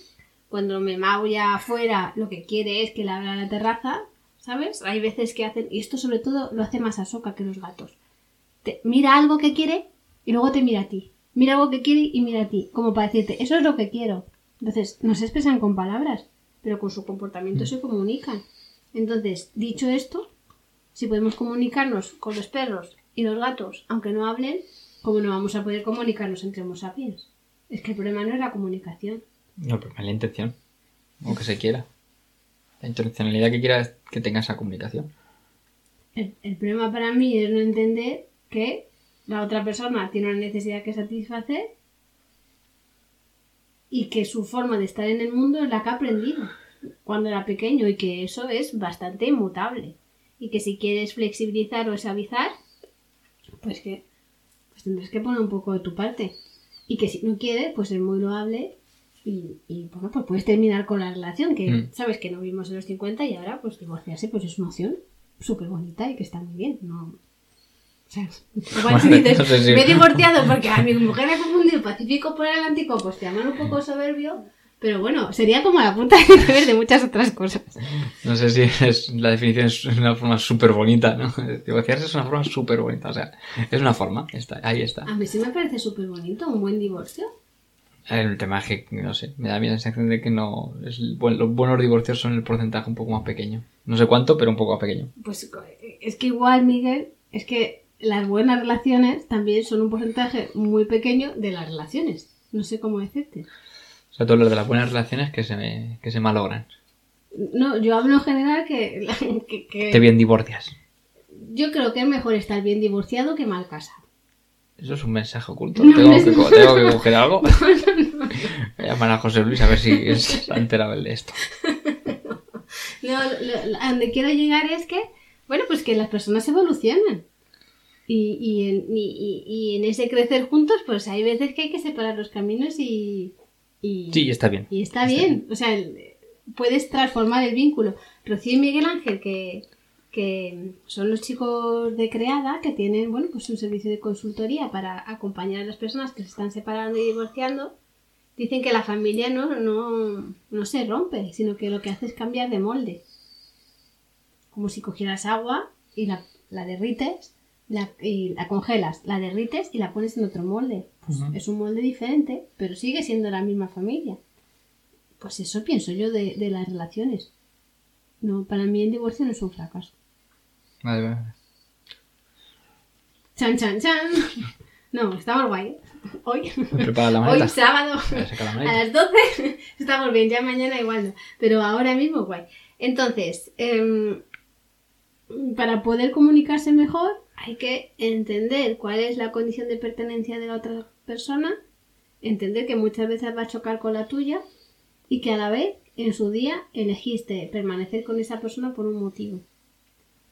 Cuando me maulla afuera, lo que quiere es que le abra la terraza, ¿sabes? Hay veces que hacen, y esto sobre todo lo hace más a soca que los gatos. Te, mira algo que quiere y luego te mira a ti. Mira algo que quiere y mira a ti, como para decirte, eso es lo que quiero. Entonces, no se expresan con palabras, pero con su comportamiento mm. se comunican. Entonces, dicho esto, si podemos comunicarnos con los perros y los gatos, aunque no hablen, ¿cómo no vamos a poder comunicarnos entre homo sapiens? Es que el problema no es la comunicación. No, el problema es la intención. O que se quiera. La intencionalidad que quiera es que tenga esa comunicación. El, el problema para mí es no entender que la otra persona tiene una necesidad que satisfacer y que su forma de estar en el mundo es la que ha aprendido cuando era pequeño y que eso es bastante inmutable. Y que si quieres flexibilizar o suavizar pues que pues tendrás que poner un poco de tu parte. Y que si no quieres pues es muy loable y, y bueno pues puedes terminar con la relación que mm. sabes que no vimos en los 50 y ahora pues divorciarse pues es una opción súper bonita y que está muy bien. No O sea, igual si Vale, dices, no sé si- me he divorciado porque a mi mujer me ha confundido Pacífico por Atlántico, pues te llaman un poco soberbio. Pero bueno, sería como la punta de iceberg de muchas otras cosas. No sé si es, la definición es una forma súper bonita, ¿no? Divorciarse es una forma súper bonita, o sea, es una forma, está, ahí está. A mí sí me parece súper bonito un buen divorcio. El tema es que, no sé, me da la sensación de que no. Es, el los buenos divorcios son el porcentaje un poco más pequeño. No sé cuánto, pero un poco más pequeño. Pues es que igual, Miguel, es que las buenas relaciones también son un porcentaje muy pequeño de las relaciones. No sé cómo decirte. O sea, todo lo de las buenas relaciones que se, que se malogran. No, yo hablo en general que, que- que- Te bien divorcias. yo creo que es mejor estar bien divorciado que mal casado. Eso es un mensaje oculto. No, tengo, no que, tengo que coger algo. Voy a llamar a José Luis a ver si es- enterado de esto. No, lo- lo- a donde quiero llegar es que, bueno, pues que las personas evolucionan. Y, y, en, y- y- en ese crecer juntos, pues hay veces que hay que separar los caminos y... y Sí, está bien. Y está bien, o sea, puedes transformar el vínculo. Rocío y Miguel Ángel, que, que son los chicos de Creada, que tienen, bueno, pues un servicio de consultoría para acompañar a las personas que se están separando y divorciando, dicen que la familia no, no, no se rompe, sino que lo que hace es cambiar de molde. Como si cogieras agua y la, la derrites la, y la congelas, la derrites y la pones en otro molde. Pues es un molde diferente, pero sigue siendo la misma familia. Pues eso pienso yo de, de las relaciones. No, para mí el divorcio no es un fracaso. Vale, vale. Chan, chan, chan. No, estamos guay. ¿eh? Hoy, Prepara la maleta. hoy sábado, a la las 12, estamos bien, ya mañana igual no. Pero ahora mismo guay. Entonces, em, para poder comunicarse mejor, hay que entender cuál es la condición de pertenencia de la otra persona, entender que muchas veces va a chocar con la tuya y que a la vez en su día elegiste permanecer con esa persona por un motivo.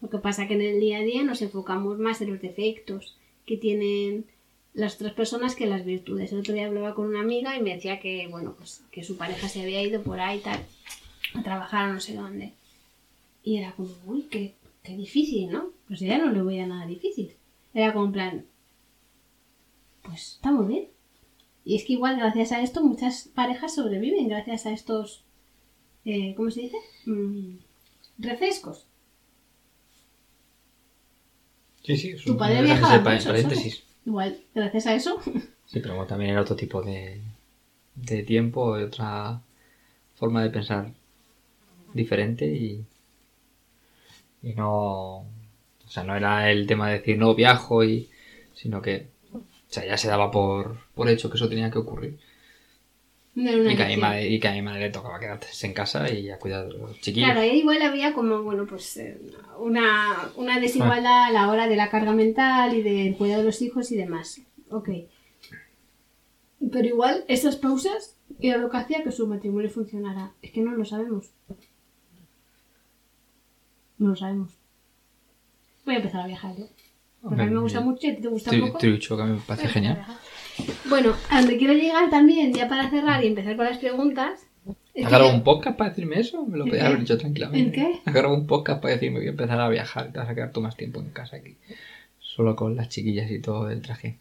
Lo que pasa que en el día a día nos enfocamos más en los defectos que tienen las otras personas que las virtudes. El otro día hablaba con una amiga y me decía que, bueno, pues que su pareja se había ido por ahí tal, a trabajar a no sé dónde. Y era como, uy, qué, qué difícil, ¿no? Pues ya no le voy a nada difícil. Era como en plan, pues está muy bien. Y es que igual gracias a esto muchas parejas sobreviven, gracias a estos, eh, ¿cómo se dice? Mm, refrescos. Sí, sí. Tu padre viajaba mucho. Igual, gracias a eso. Sí, pero también era otro tipo de, de tiempo, otra forma de pensar diferente y, y no, o sea, no era el tema de decir no viajo y, sino que, o sea, ya se daba por, por hecho que eso tenía que ocurrir No y que, a mi madre, y que a mi madre le tocaba quedarse en casa y a cuidar de los chiquillos. Claro, ahí igual había como, bueno, pues eh, una, una desigualdad a la hora de la carga mental y del cuidado de los hijos y demás. Ok. Pero igual esas pausas era lo que hacía que su matrimonio funcionara. Es que no lo sabemos. No lo sabemos. Voy a empezar a viajar yo. Porque a mí me gusta mucho y a ti te gusta he dicho que me parece Voy genial. Bueno, a donde quiero llegar también, ya para cerrar y empezar con las preguntas. ¿Has grabado un podcast para decirme eso? Me lo ¿El podía qué? haber dicho tranquilamente. ¿El qué? Has grabado un podcast para decirme voy a empezar a viajar y te vas a quedar tú más tiempo en casa aquí. Solo con las chiquillas y todo el traje.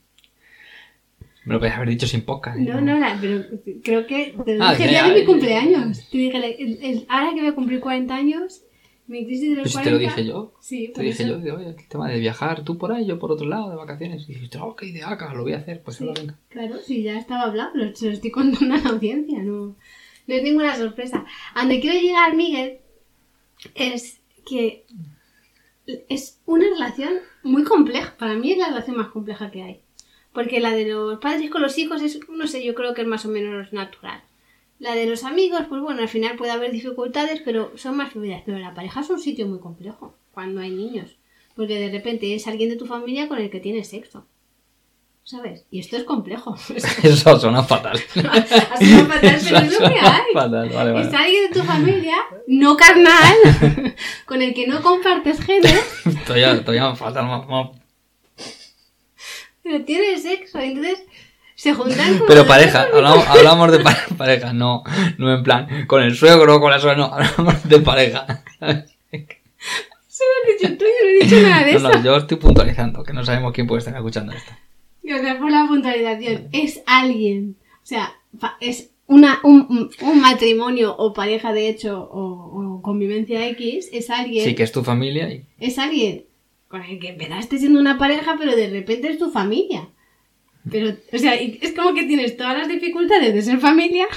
Me lo podías haber dicho sin podcast. ¿eh? No, no, la- pero creo que te Ah, dije el que- día de mi cumpleaños. Te dije, el- el- ahora que voy a cumplir 40 años, mi crisis de los Pues si 40... te lo dije yo. Sí, Te dije eso. yo, digo, oye, el tema de viajar, tú por ahí, yo por otro lado, de vacaciones. Y dijiste, oh, qué idea, lo voy a hacer. Pues Sí, ahora venga. claro, sí, ya estaba hablando, se lo estoy contando a la audiencia, no, no es ninguna sorpresa. A donde quiero llegar, Miguel, es que es una relación muy compleja. Para mí es la relación más compleja que hay. Porque la de los padres con los hijos es, no sé, yo creo que es más o menos natural. La de los amigos, pues bueno, al final puede haber dificultades, pero son más fluidas. Pero la pareja es un sitio muy complejo cuando hay niños. Porque de repente es alguien de tu familia con el que tienes sexo. ¿Sabes? Y esto es complejo. Eso suena fatal. No fatal, pero es lo que hay. Fatal, vale, Es alguien de tu familia, no carnal, con el que no compartes genes, Todavía, todavía más, más- pero tienes sexo. Entonces se juntan como Pero pareja, hablamos, hablamos de pare- pareja, no, no en plan con el suegro o con la suegra, no, hablamos de pareja. Sí, Se lo has dicho tú, yo no he dicho nada de No, eso. no, yo estoy puntualizando, que no sabemos quién puede estar escuchando esto. Gracias por la puntualización. Es alguien. O sea, es una, un, un- un matrimonio o pareja de hecho o, o convivencia X. Es alguien. Sí, que es tu familia y Es alguien con el que empezaste siendo una pareja, pero de repente es tu familia. Pero, o sea, es como que tienes todas las dificultades de ser familia.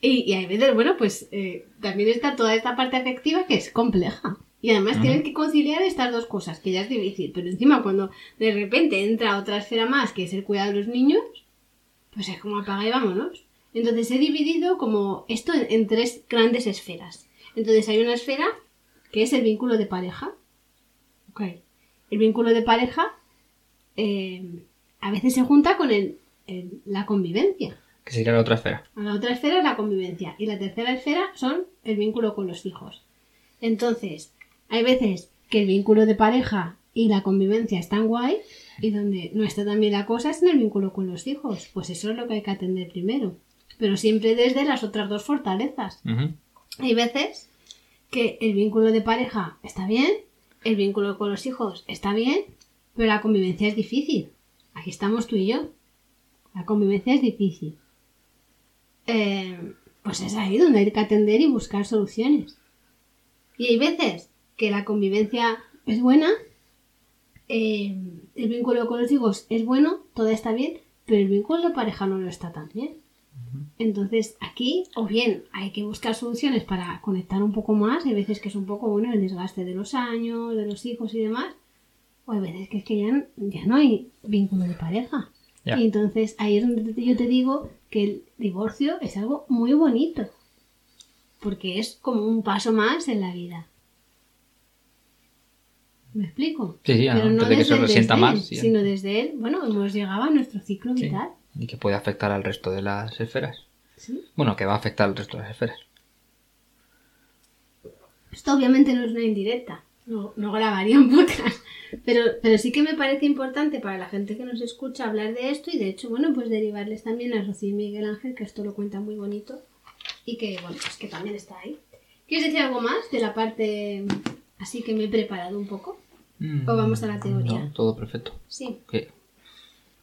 Y, y hay veces, bueno, pues eh, también está toda esta parte afectiva que es compleja. Y además tienes que conciliar estas dos cosas, que ya es difícil. Pero encima cuando de repente entra otra esfera más, que es el cuidado de los niños, pues es como apaga y vámonos. Entonces he dividido como esto en, en tres grandes esferas. Entonces hay una esfera que es el vínculo de pareja. Ok. El vínculo de pareja eh, a veces se junta con el- el- la convivencia. que sería la otra esfera. La otra esfera es la convivencia. Y la tercera esfera son el vínculo con los hijos. Entonces, hay veces que el vínculo de pareja y la convivencia están guay. Y donde no está tan bien la cosa es en el vínculo con los hijos. Pues eso es lo que hay que atender primero. Pero siempre desde las otras dos fortalezas. Hay veces que el vínculo de pareja está bien, el vínculo con los hijos está bien, pero la convivencia es difícil. Aquí estamos tú y yo. La convivencia es difícil. Eh, pues es ahí donde hay que atender y buscar soluciones. Y hay veces que la convivencia es buena, eh, el vínculo con los hijos es bueno, todo está bien, pero el vínculo de pareja no lo está tan bien. Entonces aquí, o bien hay que buscar soluciones para conectar un poco más, hay veces que es un poco bueno el desgaste de los años, de los hijos y demás, o hay veces que es que ya, ya no hay vínculo de pareja. Y entonces ahí es donde yo te digo que el divorcio es algo muy bonito, porque es como un paso más en la vida. ¿Me explico? Sí, sí, antes de que se desde- resienta desde más, sí. sino desde él. Bueno, hemos llegado a nuestro ciclo Sí. vital. Y que puede afectar al resto de las esferas. ¿sí? Bueno, que va a afectar al resto de las esferas. Esto obviamente no es una indirecta, no, no grabaría un podcast, pero, pero sí que me parece importante para la gente que nos escucha hablar de esto y de hecho, bueno, pues derivarles también a Rocío y Miguel Ángel, que esto lo cuenta muy bonito y que, bueno, pues que también está ahí. ¿Quieres decir algo más de la parte así que me he preparado un poco? Mm, ¿O vamos a la teoría? No, todo perfecto. Sí,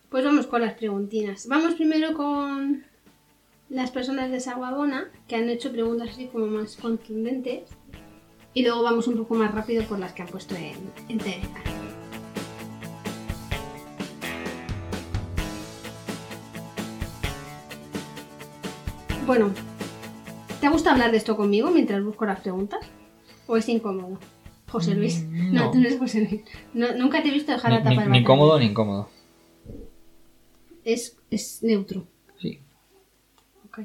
pues vamos con las preguntinas. Vamos primero con las personas de Saguabona, que han hecho preguntas así como más contundentes. Y luego vamos un poco más rápido por las que han puesto en, en Telegram. Bueno, ¿te gusta hablar de esto conmigo mientras busco las preguntas? ¿O es incómodo? José Luis. Mm, No, no. tú no eres José Luis. No- nunca te he visto dejar Ni, la tapa ni- ni cómodo ni incómodo. Es, es neutro. Sí. Ok.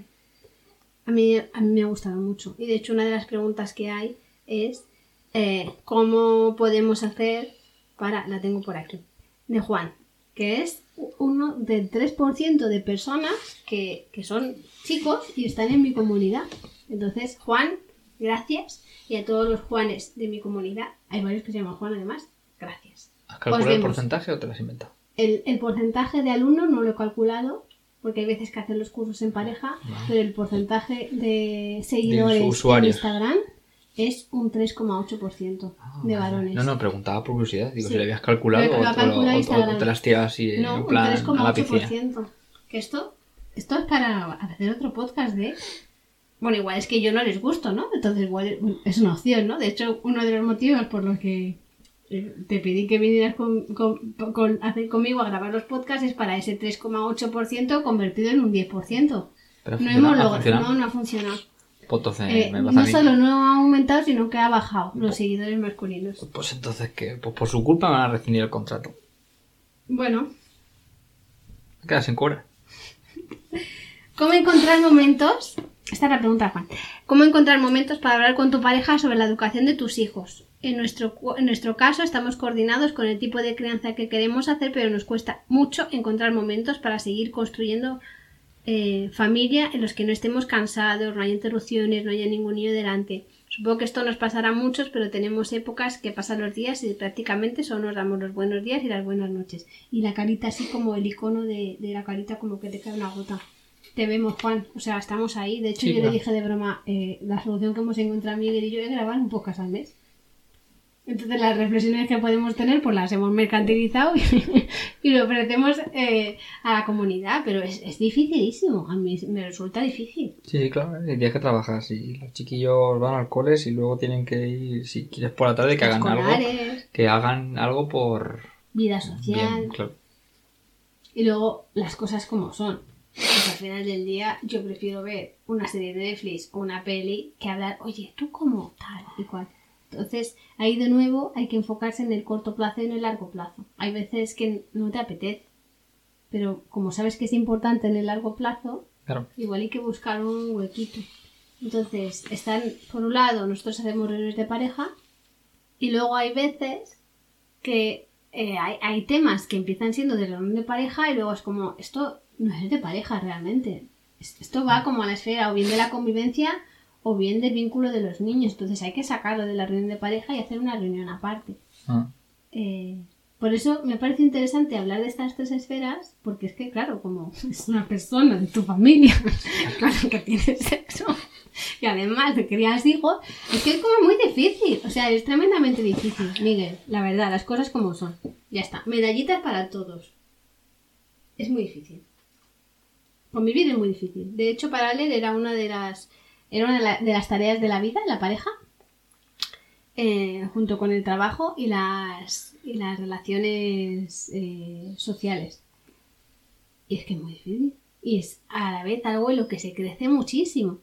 A mí, a mí me ha gustado mucho. Y de hecho una de las preguntas que hay es eh, ¿cómo podemos hacer para... La tengo por aquí. De Juan, que es uno del 3% de personas que, que son chicos y están en mi comunidad. Entonces, Juan, gracias. Y a todos los Juanes de mi comunidad, hay varios que se llaman Juan además, gracias. ¿Has calculado el porcentaje o te lo has inventado? El, el porcentaje de alumnos no lo he calculado, porque hay veces que hacen los cursos en pareja, pero el porcentaje de seguidores en usuarios. Instagram es un 3,8% de varones. No, no, preguntaba por curiosidad. Digo, Sí. si le habías calculado o, calculado o- o- te las tiras así No, en un plan a la piscina. 3,8%. Que esto, esto es para hacer otro podcast de... Bueno, igual es que yo no les gusto, ¿no? Entonces igual es una opción, ¿no? De hecho, uno de los motivos por los que eh, te pedí que vinieras con, con- con- hacer conmigo a grabar los podcasts es para ese 3,8% convertido en un 10%. Pero No hemos logrado, no ha funcionado. Pues Eh, me no solo no ha aumentado, sino que ha bajado los seguidores masculinos. Pues entonces, ¿qué? Pues por su culpa van a rescindir el contrato. Bueno, quedas sin cobrar. ¿Cómo encontrar momentos? Esta es la pregunta, Juan. ¿Cómo encontrar momentos para hablar con tu pareja sobre la educación de tus hijos? En nuestro, en nuestro caso estamos coordinados con el tipo de crianza que queremos hacer, pero nos cuesta mucho encontrar momentos para seguir construyendo eh, familia en los que no estemos cansados, no haya interrupciones, no haya ningún niño delante. Supongo que esto nos pasará a muchos, pero tenemos épocas que pasan los días y prácticamente solo nos damos los buenos días y las buenas noches. Y la carita así como el icono de, de la carita como que te cae una gota. Te vemos, Juan. O sea, estamos ahí. De hecho, Sí, yo claro. le dije de broma, eh, la solución que hemos encontrado Miguel y yo es grabar un podcast al mes. Entonces las reflexiones que podemos tener pues las hemos mercantilizado y, y lo ofrecemos eh, a la comunidad, pero es, es dificilísimo, a mí me resulta difícil. Sí, claro, el día que trabajas y los chiquillos van al cole y luego tienen que ir, si quieres por la tarde, que hagan algo, que hagan algo por vida social bien, claro. y luego las cosas como son. Pues al final del día yo prefiero ver una serie de Netflix o una peli que hablar, oye, tú como tal y cual. Entonces, ahí de nuevo hay que enfocarse en el corto plazo y en el largo plazo. Hay veces que no te apetece, pero como sabes que es importante en el largo plazo, Claro. igual hay que buscar un huequito. Entonces, están, por un lado, nosotros hacemos reuniones de pareja y luego hay veces que eh, hay, hay temas que empiezan siendo de reunión de pareja y luego es como, esto no es de pareja realmente. Es- Esto va como a la esfera o bien de la convivencia o bien del vínculo de los niños. Entonces hay que sacarlo de la reunión de pareja y hacer una reunión aparte. Ah, Eh, por eso me parece interesante hablar de estas tres esferas, porque es que, claro, como es una persona de tu familia, claro que tienes sexo, y además de crías hijos, es que es como muy difícil, o sea, es tremendamente difícil, Miguel, la verdad, las cosas como son. Ya está, medallitas para todos. Es muy difícil. Convivir es muy difícil. De hecho, para leer era una de las, era una de, la- de las tareas de la vida, la pareja, eh, junto con el trabajo y las, y las relaciones eh, sociales. Y es que es muy difícil. Y es a la vez algo en lo que se crece muchísimo.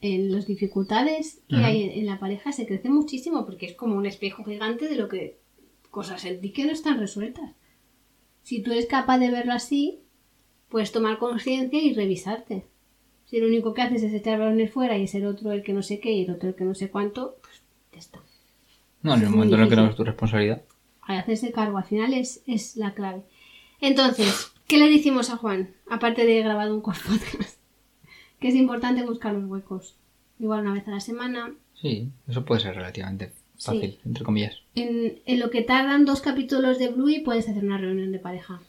En las dificultades que hay en, en la pareja se crece muchísimo porque es como un espejo gigante de lo que cosas en ti que no están resueltas. Si tú eres capaz de verlo así, puedes tomar conciencia y revisarte. Si lo único que haces es echar balones fuera y es el otro el que no sé qué y el otro el que no sé cuánto, pues ya está. No, en el momento en el que no es tu responsabilidad. Al hacerse cargo, al final es, es la clave. Entonces, ¿qué le decimos a Juan? Aparte de grabar un core podcast. Que es importante buscar los huecos. Igual una vez a la semana. Sí, eso puede ser relativamente fácil, entre comillas. En, en lo que tardan dos capítulos de Bluey puedes hacer una reunión de pareja.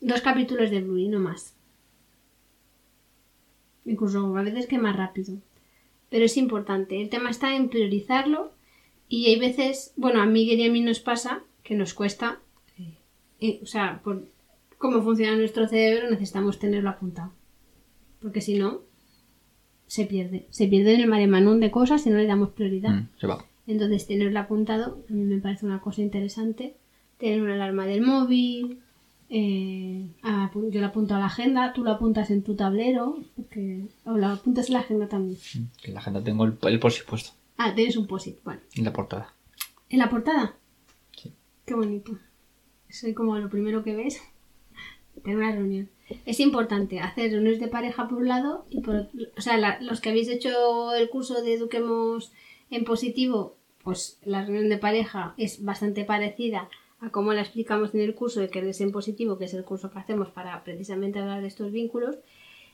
Dos capítulos de Bluey, no más. Incluso a veces que más rápido. Pero es importante. El tema está en priorizarlo. Y hay veces, bueno, a Miguel y a mí nos pasa que nos cuesta. eh, eh, o sea, por cómo funciona nuestro cerebro, necesitamos tenerlo apuntado. Porque si no, se pierde. Se pierde en el maremanún de cosas si no le damos prioridad. Mm, se va. Entonces, tenerlo apuntado a mí me parece una cosa interesante. Tener una alarma del móvil. Eh, apu- yo lo apunto a la agenda, tú lo apuntas en tu tablero. Porque, o lo apuntas en la agenda también. En la agenda tengo el, el post puesto Ah, tienes un post Bueno, en la portada. ¿en la portada? Sí. Qué bonito. Soy como lo primero que ves. Tener una reunión. Es importante hacer reuniones de pareja por un lado y por o sea, la- los que habéis hecho el curso de Eduquemos en positivo, pues la reunión de pareja es bastante parecida a cómo la explicamos en el curso de que es en positivo, que es el curso que hacemos para precisamente hablar de estos vínculos.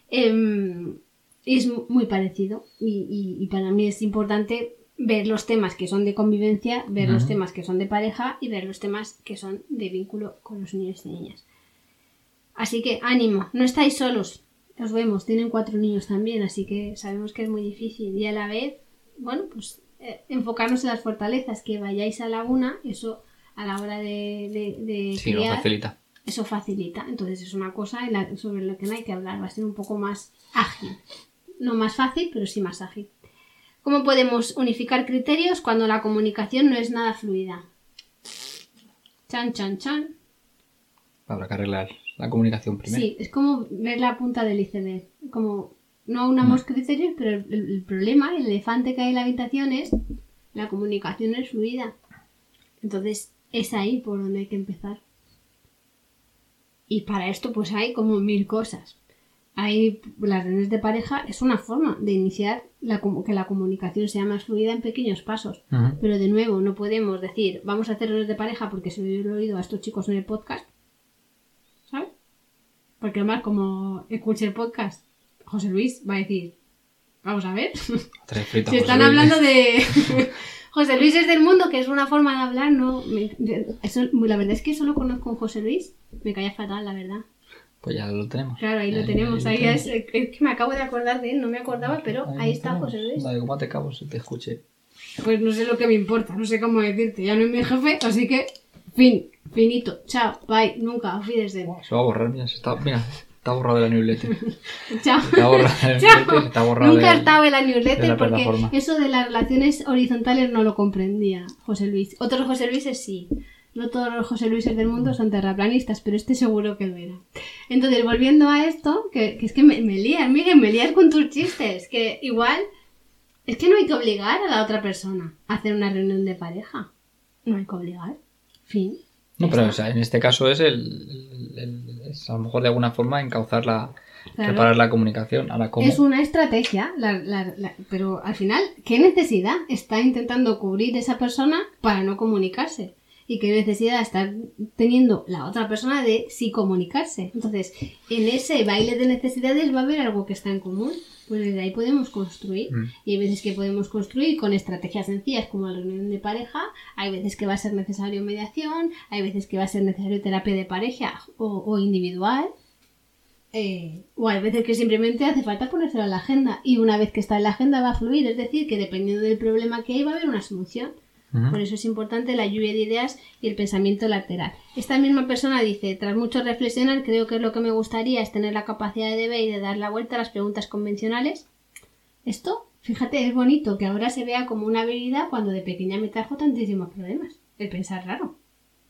Em, es muy parecido y, y- y para mí es importante ver los temas que son de convivencia, ver los temas que son de pareja y ver los temas que son de vínculo con los niños y niñas. Así que ánimo, no estáis solos, os vemos, tienen cuatro niños también, así que sabemos que es muy difícil y a la vez, bueno, pues eh, enfocarnos en las fortalezas, que vayáis a la una, eso a la hora de, de, de Sí, lo facilita. eso facilita. Entonces es una cosa la- sobre la que no hay que hablar, va a ser un poco más ágil. No más fácil, pero sí más ágil. ¿Cómo podemos unificar criterios cuando la comunicación no es nada fluida? Chan, chan, chan. Habrá que arreglar la comunicación primero. Sí, es como ver la punta del iceberg. Como no unamos criterios, pero el, el- el problema, el elefante que hay en la habitación es la comunicación es fluida. Entonces es ahí por donde hay que empezar. Y para esto pues hay como mil cosas. Hay las reuniones de pareja es una forma de iniciar la, que la comunicación sea más fluida en pequeños pasos. Pero de nuevo, no podemos decir, vamos a hacer reuniones de pareja porque se lo he oído a estos chicos en el podcast. ¿Sabes? Porque además, como escuche el podcast, José Luis va a decir, vamos a ver. Si están hablando de José Luis es del mundo, que es una forma de hablar, no. me- eso- la verdad es que solo conozco a José Luis. Me caía fatal, la verdad. Pues ya lo tenemos. Claro, ahí lo tenemos. Ahí es, es que me acabo de acordar de él, no me acordaba, pero ahí está José. Luis. Dale, como te cabo si te escuche. pues no sé lo que me importa, no sé cómo decirte, ya no es mi jefe, así que fin, finito, chao, bye, nunca, auf Wiedersehen. Se va a borrar, mira, se está, mira, está borrado de la newsletter. Chao. Está borrado de la newsletter, está borrado Nunca estado en la de newsletter la porque plataforma. eso de las relaciones horizontales no lo comprendía José Luis. Otros José Luises sí. No todos los José Luises del mundo son terraplanistas, pero este seguro que lo era. Entonces, volviendo a esto, que, que es que me, me lías, Miguel, me lías con tus chistes, que igual es que no hay que obligar a la otra persona a hacer una reunión de pareja. No hay que obligar. Fin. No, pero o está. sea, en este caso es el, el- el- es a lo mejor de alguna forma encauzar la, Claro. preparar la comunicación. Ahora, ¿cómo? Es una estrategia, la- la- la- pero al final, ¿qué necesidad está intentando cubrir esa persona para no comunicarse? ¿Y qué necesidad está teniendo la otra persona de sí comunicarse? Entonces, en ese baile de necesidades va a haber algo que está en común. Pues desde ahí podemos construir. Mm. Y hay veces que podemos construir con estrategias sencillas como la reunión de pareja, hay veces que va a ser necesario mediación, hay veces que va a ser necesario terapia de pareja o, o individual. Eh, o hay veces que simplemente hace falta ponérselo en la agenda y una vez que está en la agenda va a fluir, es decir, que dependiendo del problema que hay va a haber una solución. Por eso es importante la lluvia de ideas y el pensamiento lateral. Esta misma persona dice, tras mucho reflexionar, creo que lo que me gustaría es tener la capacidad de ver y de dar la vuelta a las preguntas convencionales. Esto, fíjate, es bonito que ahora se vea como una habilidad cuando de pequeña me trajo tantísimos problemas. El pensar raro,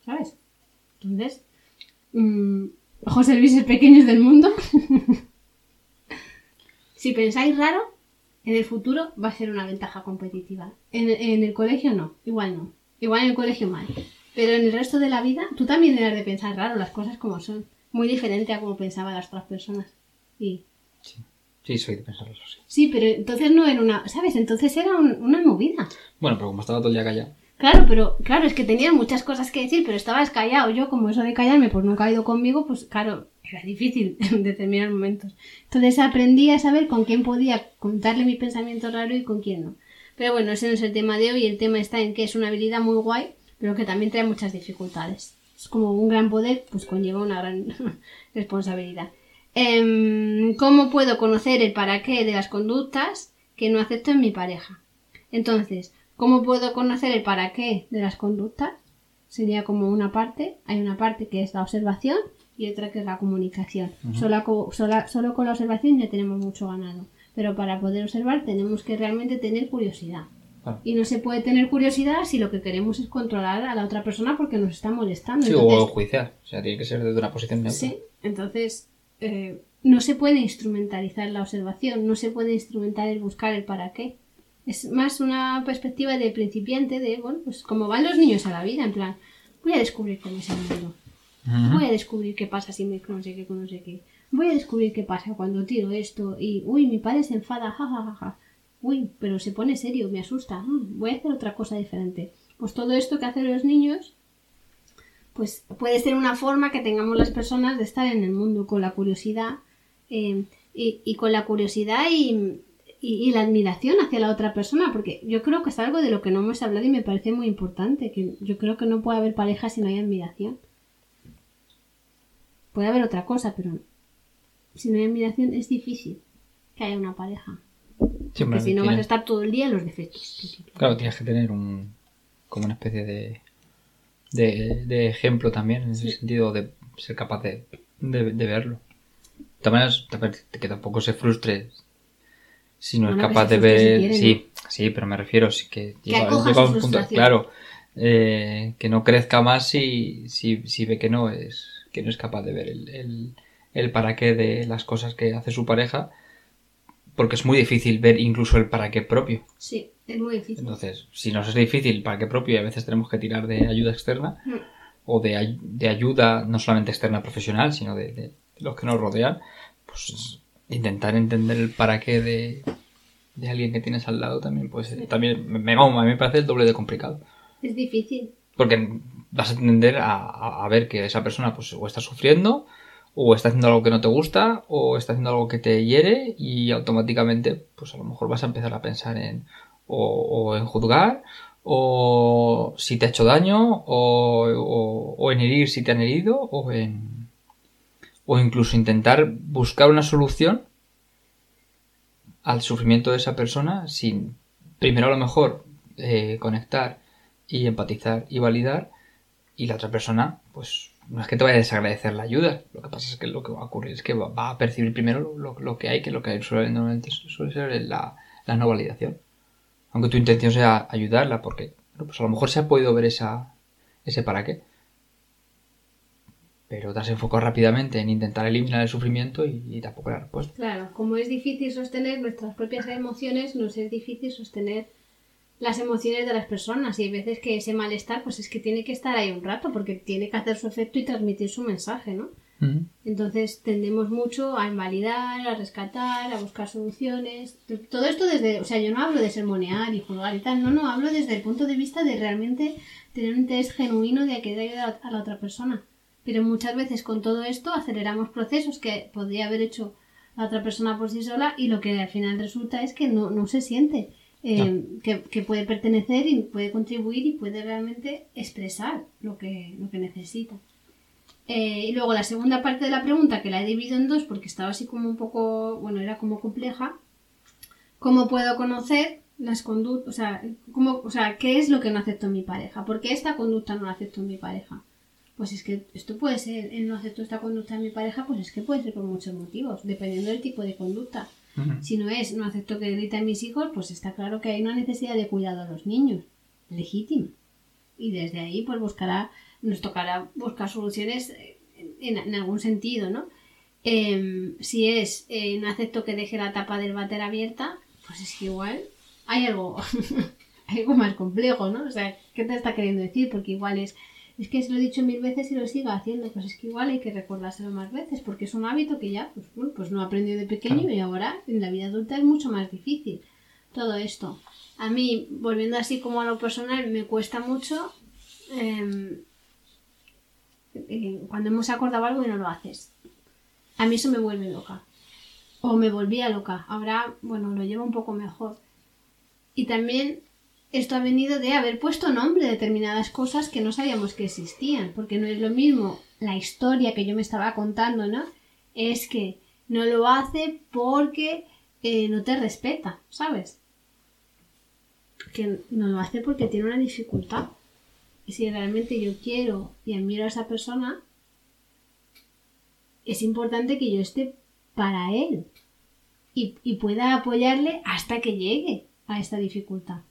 ¿sabes? Entonces, mm, Luis es pequeños del mundo. si pensáis raro, en el futuro va a ser una ventaja competitiva. En, en el colegio no, igual no. Igual en el colegio mal. Pero en el resto de la vida, tú también debes de pensar raro las cosas como son. Muy diferente a como pensaban las otras personas. Y Sí, soy de pensarlo, sí. sí, pero entonces no era una, ¿sabes? Entonces era un- una movida. Bueno, pero como estaba todo el día callado. Claro, pero claro, es que tenías muchas cosas que decir, pero estabas callado. Yo, como eso de callarme, pues nunca ha ido conmigo, pues claro, era difícil en determinados momentos. Entonces aprendí a saber con quién podía contarle mi pensamiento raro y con quién no. Pero bueno, ese no es el tema de hoy. El tema está en que es una habilidad muy guay, pero que también trae muchas dificultades. Es como un gran poder, pues conlleva una gran responsabilidad. Em, ¿Cómo puedo conocer el para qué de las conductas que no acepto en mi pareja? Entonces, ¿cómo puedo conocer el para qué de las conductas? Sería como una parte, hay una parte que es la observación y otra que es la comunicación. Sola co- sola- solo con la observación ya tenemos mucho ganado, pero para poder observar tenemos que realmente tener curiosidad. Claro. Y no se puede tener curiosidad si lo que queremos es controlar a la otra persona porque nos está molestando. Sí, Entonces- o juiciar. O sea, tiene que ser desde una posición neutra. Sí, entonces eh, no se puede instrumentalizar la observación, no se puede instrumentar el buscar el para qué. Es más una perspectiva de principiante de, bueno, pues como van los niños a la vida, en plan, voy a descubrir cómo es el mundo. Voy a descubrir qué pasa si me no sé qué no sé qué. Voy a descubrir qué pasa cuando tiro esto y, uy, mi padre se enfada, ja, ja, ja, ja. Uy, pero se pone serio, me asusta. Mm, voy a hacer otra cosa diferente. Pues todo esto que hacen los niños pues puede ser una forma que tengamos las personas de estar en el mundo con la curiosidad eh, y, y con la curiosidad y, y- y la admiración hacia la otra persona, porque yo creo que es algo de lo que no hemos hablado y me parece muy importante, que yo creo que no puede haber pareja si no hay admiración. Puede haber otra cosa, pero si no hay admiración es difícil que haya una pareja. Sí, Porque si no vas a estar todo el día en los defectos. Claro, tienes que tener un como una especie de de, de ejemplo también, en ese sentido de ser capaz de, de, de verlo. También que tampoco se frustre si no Bueno, es que capaz de ver. quiere, sí, sí, pero me refiero, sí que llega, acoja llega a un punto, claro, eh, que no crezca más si, si, si ve que no es que no es capaz de ver el, el, el para qué de las cosas que hace su pareja, porque es muy difícil ver incluso el para qué propio. Sí, es muy difícil. Entonces, si nos es difícil para qué propio y a veces tenemos que tirar de ayuda externa Mm. o de, de ayuda no solamente externa profesional, sino de, de los que nos rodean, pues intentar entender el para qué de, de alguien que tienes al lado también, pues también me, me- a mí me parece el doble de complicado. Es difícil. Porque vas a tender a, ver que esa persona pues o está sufriendo o está haciendo algo que no te gusta o está haciendo algo que te hiere y automáticamente pues a lo mejor vas a empezar a pensar en o, en juzgar o si te ha hecho daño o en herir si te han herido o en o incluso intentar buscar una solución al sufrimiento de esa persona sin primero a lo mejor eh, conectar y empatizar y validar y la otra persona, pues no es que te vaya a desagradecer la ayuda, lo que pasa es que lo que va a ocurrir es que va, a percibir primero lo, que hay, que lo que hay suele, normalmente suele ser la, la, no validación. Aunque tu intención sea ayudarla, porque pues a lo mejor se ha podido ver esa, ese para qué. Pero te has enfocado rápidamente en intentar eliminar el sufrimiento y, tampoco la respuesta. Claro, como es difícil sostener nuestras propias emociones, nos es difícil sostener las emociones de las personas y hay veces que ese malestar pues es que tiene que estar ahí un rato porque tiene que hacer su efecto y transmitir su mensaje, ¿no? Entonces tendemos mucho a invalidar, a rescatar, a buscar soluciones. Todo esto desde, o sea, yo no hablo de sermonear y juzgar y tal, no, no, hablo desde el punto de vista de realmente tener un interés genuino de querer ayudar a la otra persona. Pero muchas veces con todo esto aceleramos procesos que podría haber hecho la otra persona por sí sola y lo que al final resulta es que no, no se siente eh, que, puede pertenecer y puede contribuir y puede realmente expresar lo que, lo que necesita. Eh, y luego la segunda parte de la pregunta, que la he dividido en dos porque estaba así como un poco, bueno, era como compleja. ¿Cómo puedo conocer las conductas, o sea, cómo, o sea, qué es lo que no acepto en mi pareja? ¿Por qué esta conducta no la acepto en mi pareja? Pues es que esto puede ser, el no acepto esta conducta en mi pareja, pues es que puede ser por muchos motivos, dependiendo del tipo de conducta. Si no es, no acepto que griten mis hijos, pues está claro que hay una necesidad de cuidado a los niños, legítima. Y desde ahí, pues buscará, nos tocará buscar soluciones en, algún sentido, ¿no? Em, si es, eh, no acepto que deje la tapa del váter abierta, pues es que igual hay algo, algo más complejo, ¿no? O sea, ¿qué te está queriendo decir? Porque igual es, es que se lo he dicho mil veces y lo sigo haciendo. Pues es que igual hay que recordárselo más veces, porque es un hábito que ya, pues, pues no aprendió de pequeño y ahora en la vida adulta es mucho más difícil. Todo esto. A mí, volviendo así como a lo personal, me cuesta mucho em, eh, cuando hemos acordado algo y no lo haces. A mí eso me vuelve loca. O me volvía loca. Ahora, bueno, lo llevo un poco mejor. Y también esto ha venido de haber puesto nombre a determinadas cosas que no sabíamos que existían, porque no es lo mismo la historia que yo me estaba contando, ¿no? Es que no lo hace porque eh, no te respeta, ¿sabes? Que no lo hace porque tiene una dificultad. Y si realmente yo quiero y admiro a esa persona, es importante que yo esté para él y, y pueda apoyarle hasta que llegue a esta dificultad.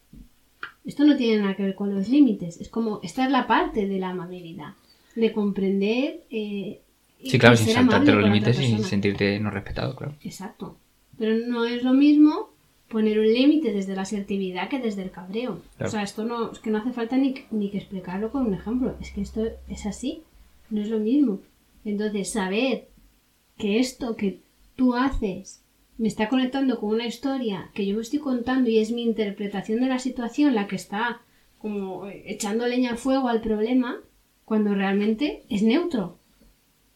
Esto no tiene nada que ver con los límites, es como, esta es la parte de la amabilidad, de comprender. Eh, sí, claro, sin saltarte los límites y sentirte no respetado, claro. Exacto. Pero no es lo mismo poner un límite desde la asertividad que desde el cabreo. O sea, esto no, es que no hace falta ni, ni que explicarlo con un ejemplo, es que esto es así, no es lo mismo. Entonces, saber que esto que tú haces me está conectando con una historia que yo me estoy contando y es mi interpretación de la situación la que está como echando leña al fuego al problema, cuando realmente es neutro.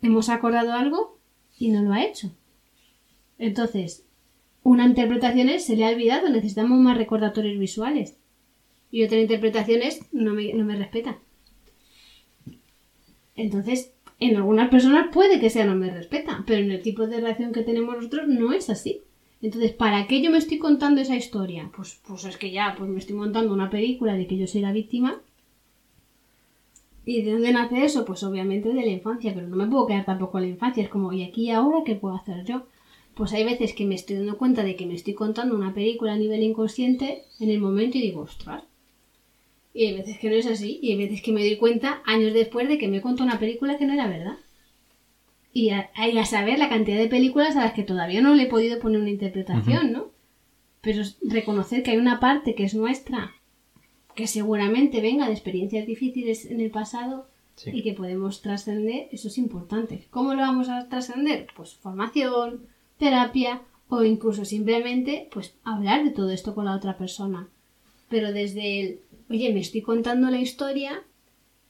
Hemos acordado algo y no lo ha hecho. Entonces, una interpretación es se le ha olvidado, necesitamos más recordatorios visuales. Y otra interpretación es no me, no me respeta. Entonces, en algunas personas puede que sea no me respeta, pero en el tipo de relación que tenemos nosotros no es así. Entonces, ¿para qué yo me estoy contando esa historia? Pues, pues es que ya, pues me estoy montando una película de que yo soy la víctima. ¿Y de dónde nace eso? Pues obviamente de la infancia, pero no me puedo quedar tampoco en la infancia. Es como, ¿y aquí ahora qué puedo hacer yo? Pues hay veces que me estoy dando cuenta de que me estoy contando una película a nivel inconsciente en el momento y digo, ostras, y hay veces que no es así, y hay veces que me doy cuenta años después de que me contado una película que no era verdad. Y a, a, saber la cantidad de películas a las que todavía no le he podido poner una interpretación, ¿no? Pero reconocer que hay una parte que es nuestra, que seguramente venga de experiencias difíciles en el pasado y que podemos trascender, eso es importante. ¿Cómo lo vamos a trascender? Pues formación, terapia o incluso simplemente pues hablar de todo esto con la otra persona. Pero desde el oye, me estoy contando la historia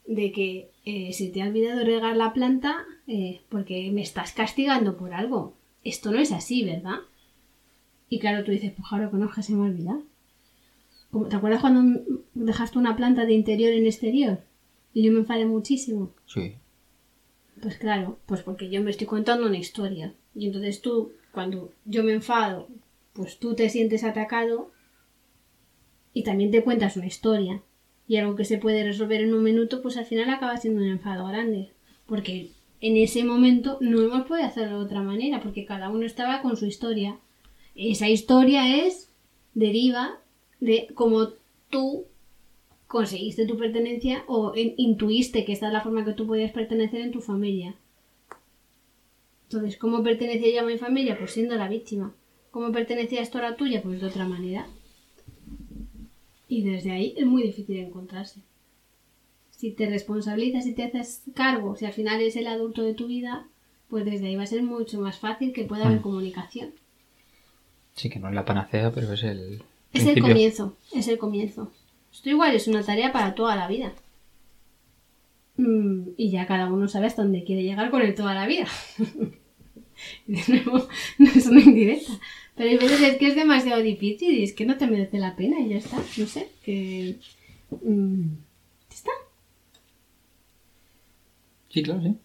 de que eh, se te ha olvidado regar la planta eh, porque me estás castigando por algo. Esto no es así, ¿verdad? Y claro, tú dices, pues no, que se me olvida. ¿Te acuerdas cuando dejaste una planta de interior en exterior? Y yo me enfadé muchísimo. Sí. Pues claro, pues porque yo me estoy contando una historia. Y entonces tú, cuando yo me enfado, pues tú te sientes atacado y también te cuentas una historia y algo que se puede resolver en un minuto, pues al final acaba siendo un enfado grande. Porque en ese momento no hemos podido hacerlo de otra manera, porque cada uno estaba con su historia. Esa historia es, deriva de cómo tú conseguiste tu pertenencia o intuiste que esta es la forma que tú podías pertenecer en tu familia. Entonces, ¿cómo pertenecía yo a mi familia? Pues siendo la víctima. ¿Cómo pertenecía esto a la tuya? Pues de otra manera. Y desde ahí es muy difícil encontrarse. Si te responsabilizas y te haces cargo, si al final es el adulto de tu vida, pues desde ahí va a ser mucho más fácil que pueda haber mm. comunicación. Sí, que no es la panacea, pero es el. Es el comienzo, es el comienzo. Esto igual es una tarea para toda la vida. Mm, y ya cada uno sabe hasta dónde quiere llegar con él toda la vida. de nuevo, no es una indirecta. Pero hay veces es que es demasiado difícil y es que no te merece la pena y ya está. No sé, que... Mm, ¿Ya está? Sí, claro, sí.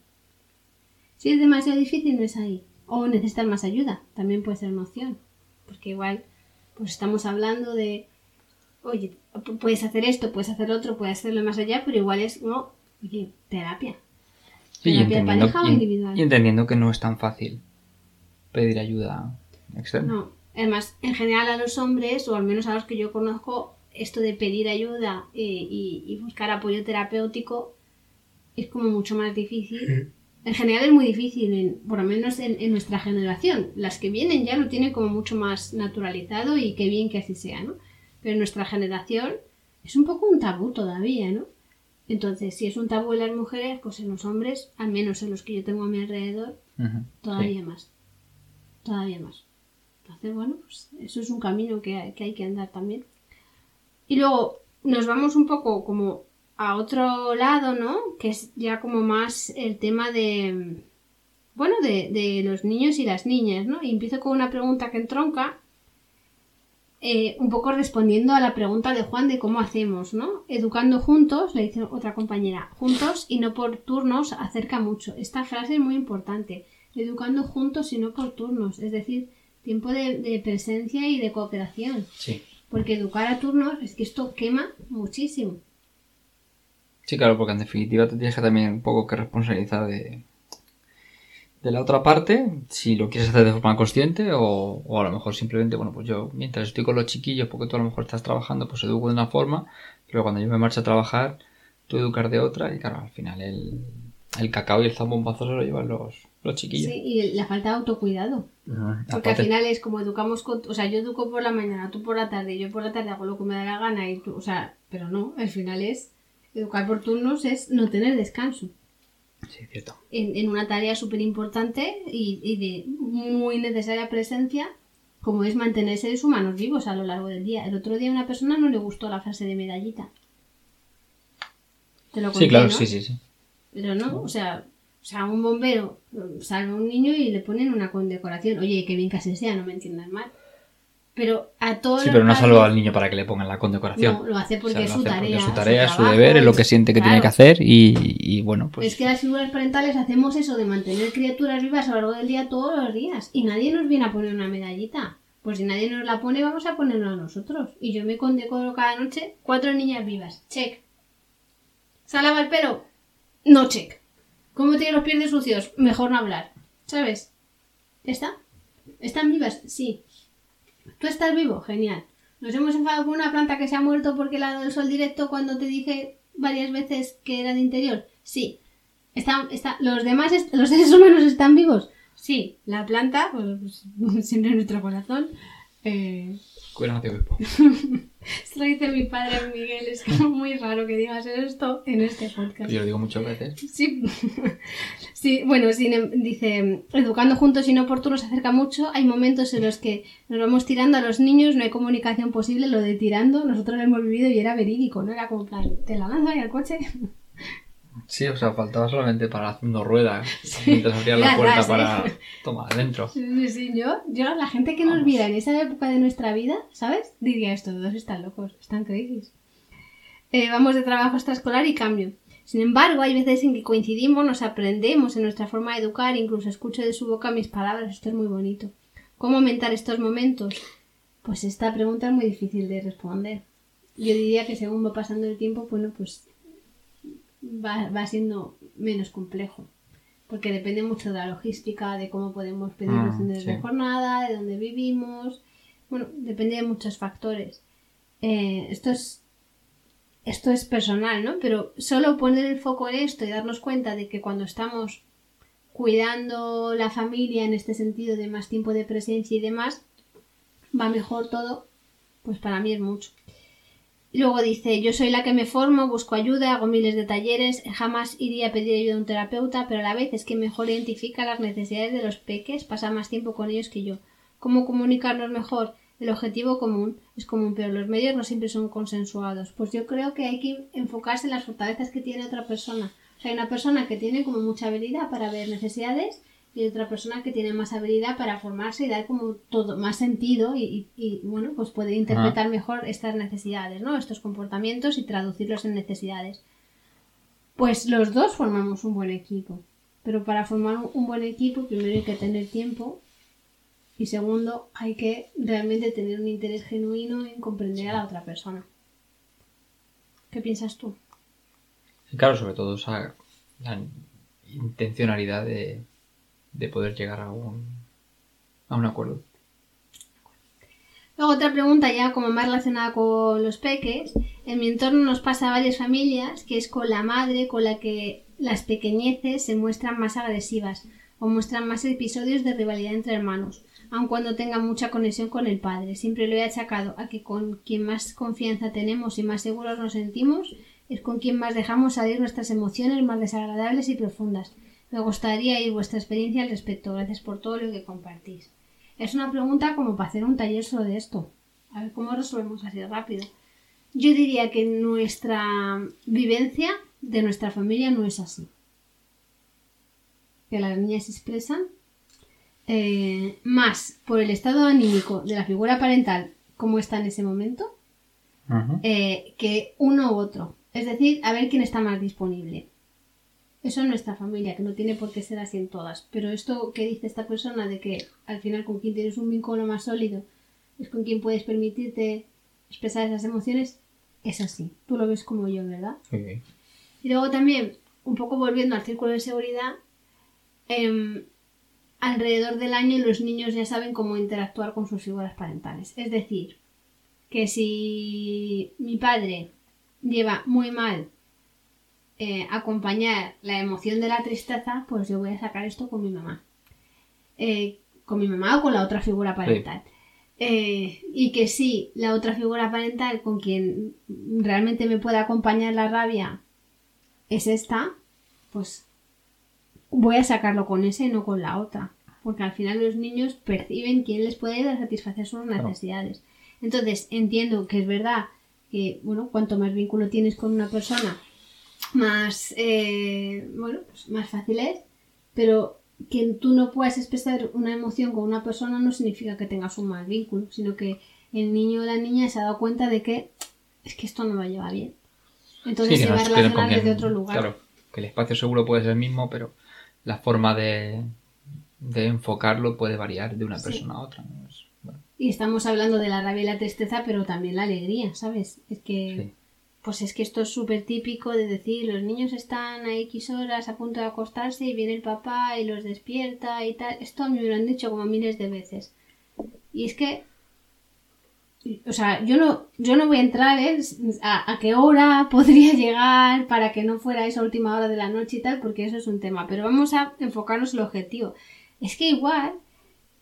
Si es demasiado difícil, no es ahí. O necesitas más ayuda, también puede ser una opción. Porque igual, pues estamos hablando de, oye, puedes hacer esto, puedes hacer otro, puedes hacerlo más allá, pero igual es, no, oye, terapia. Sí, terapia pareja o individual. Y entendiendo que no es tan fácil pedir ayuda no, además, en general a los hombres, o al menos a los que yo conozco, esto de pedir ayuda eh, y, buscar apoyo terapéutico es como mucho más difícil. En general es muy difícil, por lo menos en, nuestra generación. Las que vienen ya lo tienen como mucho más naturalizado y qué bien que así sea, ¿no? Pero en nuestra generación es un poco un tabú todavía, ¿no? Entonces, si es un tabú en las mujeres, pues en los hombres, al menos en los que yo tengo a mi alrededor, todavía más. Todavía más. Entonces, bueno, pues eso es un camino que hay, que andar también. Y luego nos vamos un poco como a otro lado, ¿no? Que es ya como más el tema de, bueno, de, los niños y las niñas, ¿no? Y empiezo con una pregunta que entronca, eh, un poco respondiendo a la pregunta de Juan de cómo hacemos, ¿no? Educando juntos, le dice otra compañera, juntos y no por turnos acerca mucho. Esta frase es muy importante. Educando juntos y no por turnos. Es decir, tiempo de, presencia y de cooperación. Sí. Porque educar a turnos es que esto quema muchísimo. Sí, claro, porque en definitiva te tienes que también un poco que responsabilizar de, de la otra parte, si lo quieres hacer de forma consciente o, o, a lo mejor simplemente, bueno, pues yo mientras estoy con los chiquillos, porque tú a lo mejor estás trabajando, pues educo de una forma, pero cuando yo me marcho a trabajar, tú educar de otra y claro, al final el, el cacao y el zambombazo se lo llevan los, los chiquillos. Sí, y la falta de autocuidado. Porque al final es como educamos con... O sea, yo educo por la mañana, tú por la tarde, yo por la tarde hago lo que me da la gana y tú... O sea, pero no, al final es... Educar por turnos es no tener descanso. Sí, cierto. En, en una tarea súper importante y, y de muy necesaria presencia como es mantener seres humanos vivos a lo largo del día. El otro día a una persona no le gustó la frase de medallita. Te lo conté, Sí, claro, sí, sí, sí. Pero no, o sea, sea, un bombero salva a un niño y le ponen una condecoración. Oye, qué bien que así sea, no me entiendas mal. Pero a todos Sí, pero no ha salvado al niño para que le pongan la condecoración. No, lo hace porque es su tarea. Es su tarea, es su deber, es lo que siente que tiene que hacer y, bueno, pues... Es que las figuras parentales hacemos eso de mantener criaturas vivas a lo largo del día todos los días y nadie nos viene a poner una medallita. Pues si nadie nos la pone, vamos a ponerla a nosotros. Y yo me condecoro cada noche cuatro niñas vivas. Check. ¿Se el pelo? No check. ¿Cómo tiene los pies sucios? Mejor no hablar. ¿Sabes? ¿Está? ¿Están vivas? Sí. ¿Tú estás vivo? Genial. ¿Nos hemos enfadado con una planta que se ha muerto porque la ha dado el sol directo cuando te dije varias veces que era de interior? Sí. ¿Está, ¿Los demás, los seres humanos están vivos? Sí. La planta, pues, siempre en nuestro corazón. Eh... Esto lo dice mi padre Miguel, es como muy raro que digas esto en este podcast. Yo lo digo muchas veces. Sí, sí bueno, dice, educando juntos y no por se acerca mucho, hay momentos en los que nos vamos tirando a los niños, no hay comunicación posible, lo de tirando, nosotros lo hemos vivido y era verídico, ¿no? Era como plan, te la lanzo ahí al coche. Sí, o sea, faltaba solamente para haciendo ruedas mientras abrían la puerta para tomar adentro. Sí, sí, yo, yo, la gente que nos viera en esa época de nuestra vida, ¿sabes? Diría esto, todos están locos, están crazy. Eh, vamos de trabajo extraescolar y cambio. Sin embargo, hay veces en que coincidimos, nos aprendemos en nuestra forma de educar, incluso escucho de su boca mis palabras, esto es muy bonito. ¿Cómo aumentar estos momentos? Pues esta pregunta es muy difícil de responder. yo diría que según va pasando el tiempo, bueno, pues va, va siendo menos complejo. Porque depende mucho de la logística, de cómo podemos pedir los fines de jornada, de dónde vivimos. Bueno, depende de muchos factores. Eh, esto es esto es personal, ¿no? Pero solo poner el foco en esto y darnos cuenta de que cuando estamos cuidando la familia en este sentido de más tiempo de presencia y demás, va mejor todo, pues para mí es mucho. Luego dice, yo soy la que me formo, busco ayuda, hago miles de talleres, jamás iría a pedir ayuda a un terapeuta, pero a la vez es que mejor identifica las necesidades de los peques, pasa más tiempo con ellos que yo. ¿Cómo comunicarnos mejor? El objetivo común es común, pero los medios no siempre son consensuados. Pues yo creo que hay que enfocarse en las fortalezas que tiene otra persona. O sea, hay una persona que tiene como mucha habilidad para ver necesidades y otra persona que tiene más habilidad para formarse y dar como todo más sentido y, y- y, bueno, pues puede interpretar mejor estas necesidades, ¿no? Estos comportamientos y traducirlos en necesidades. Pues los dos formamos un buen equipo. Pero para formar un- buen equipo primero hay que tener tiempo y segundo hay que realmente tener un interés genuino en comprender a la otra persona. ¿Qué piensas tú? Claro, sobre todo esa la intencionalidad de, de poder llegar a un, a un acuerdo. Luego otra pregunta ya como más relacionada con los peques. En mi entorno nos pasa a varias familias que es con la madre con la que las pequeñeces se muestran más agresivas o muestran más episodios de rivalidad entre hermanos, aun cuando tengan mucha conexión con el padre. Siempre lo he achacado a que con quien más confianza tenemos y más seguros nos sentimos es con quien más dejamos salir nuestras emociones más desagradables y profundas. Me gustaría oír vuestra experiencia al respecto. Gracias por todo lo que compartís. Es una pregunta como para hacer un taller sobre esto. A ver cómo resolvemos así rápido. Yo diría que nuestra vivencia de nuestra familia no es así. Que las niñas se expresan eh, más por el estado anímico de la figura parental, como está en ese momento, eh, que uno u otro. Es decir, a ver quién está más disponible. Eso en nuestra familia, que no tiene por qué ser así en todas. Pero esto que dice esta persona de que al final con quien tienes un vínculo más sólido es con quien puedes permitirte expresar esas emociones, es así. Tú lo ves como yo, ¿verdad? Y luego también, un poco volviendo al círculo de seguridad, em, alrededor del año los niños ya saben cómo interactuar con sus figuras parentales. Es decir, que si mi padre lleva muy mal eh, acompañar la emoción de la tristeza, pues yo voy a sacar esto con mi mamá. Eh, con mi mamá o con la otra figura parental. Eh, y que si la otra figura parental con quien realmente me puede acompañar la rabia es esta, pues voy a sacarlo con ese y no con la otra. Porque al final los niños perciben quién les puede ayudar a satisfacer sus necesidades. Entonces entiendo que es verdad que, bueno, cuanto más vínculo tienes con una persona, más, eh, bueno, pues más fácil es, pero que tú no puedas expresar una emoción con una persona no significa que tengas un mal vínculo, sino que el niño o la niña se ha dado cuenta de que es que esto no lo lleva bien. Entonces Sí, que se va a relacionar desde otro lugar. Claro, que el espacio seguro puede ser el mismo, pero la forma de, de enfocarlo puede variar de una Sí. persona a otra. ¿no? Es- bueno, Y estamos hablando de la rabia y la tristeza, pero también la alegría, ¿sabes? Es que, Sí. Pues es que esto es súper típico de decir, los niños están a X horas a punto de acostarse y viene el papá y los despierta y tal. Esto a mí me lo han dicho como miles de veces. Y es que, o sea, yo no, yo no voy a entrar ¿eh? a, a qué hora podría llegar para que no fuera esa última hora de la noche y tal, porque eso es un tema. Pero vamos a enfocarnos en el objetivo. Es que igual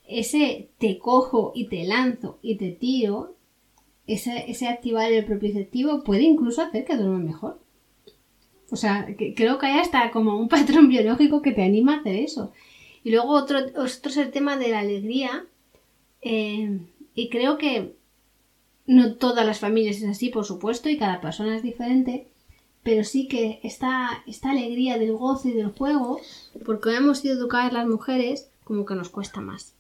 ese te cojo y te lanzo y te tiro, ese, activar el propioceptivo puede incluso hacer que duerma mejor. O sea, que- creo que hay hasta como un patrón biológico que te anima a hacer eso. Y luego otro, otro es el tema de la alegría. eh, y creo que no todas las familias es así, por supuesto, y cada persona es diferente. Pero sí que esta, esta alegría del gozo y del juego, porque hemos sido educadas las mujeres, como que nos cuesta más.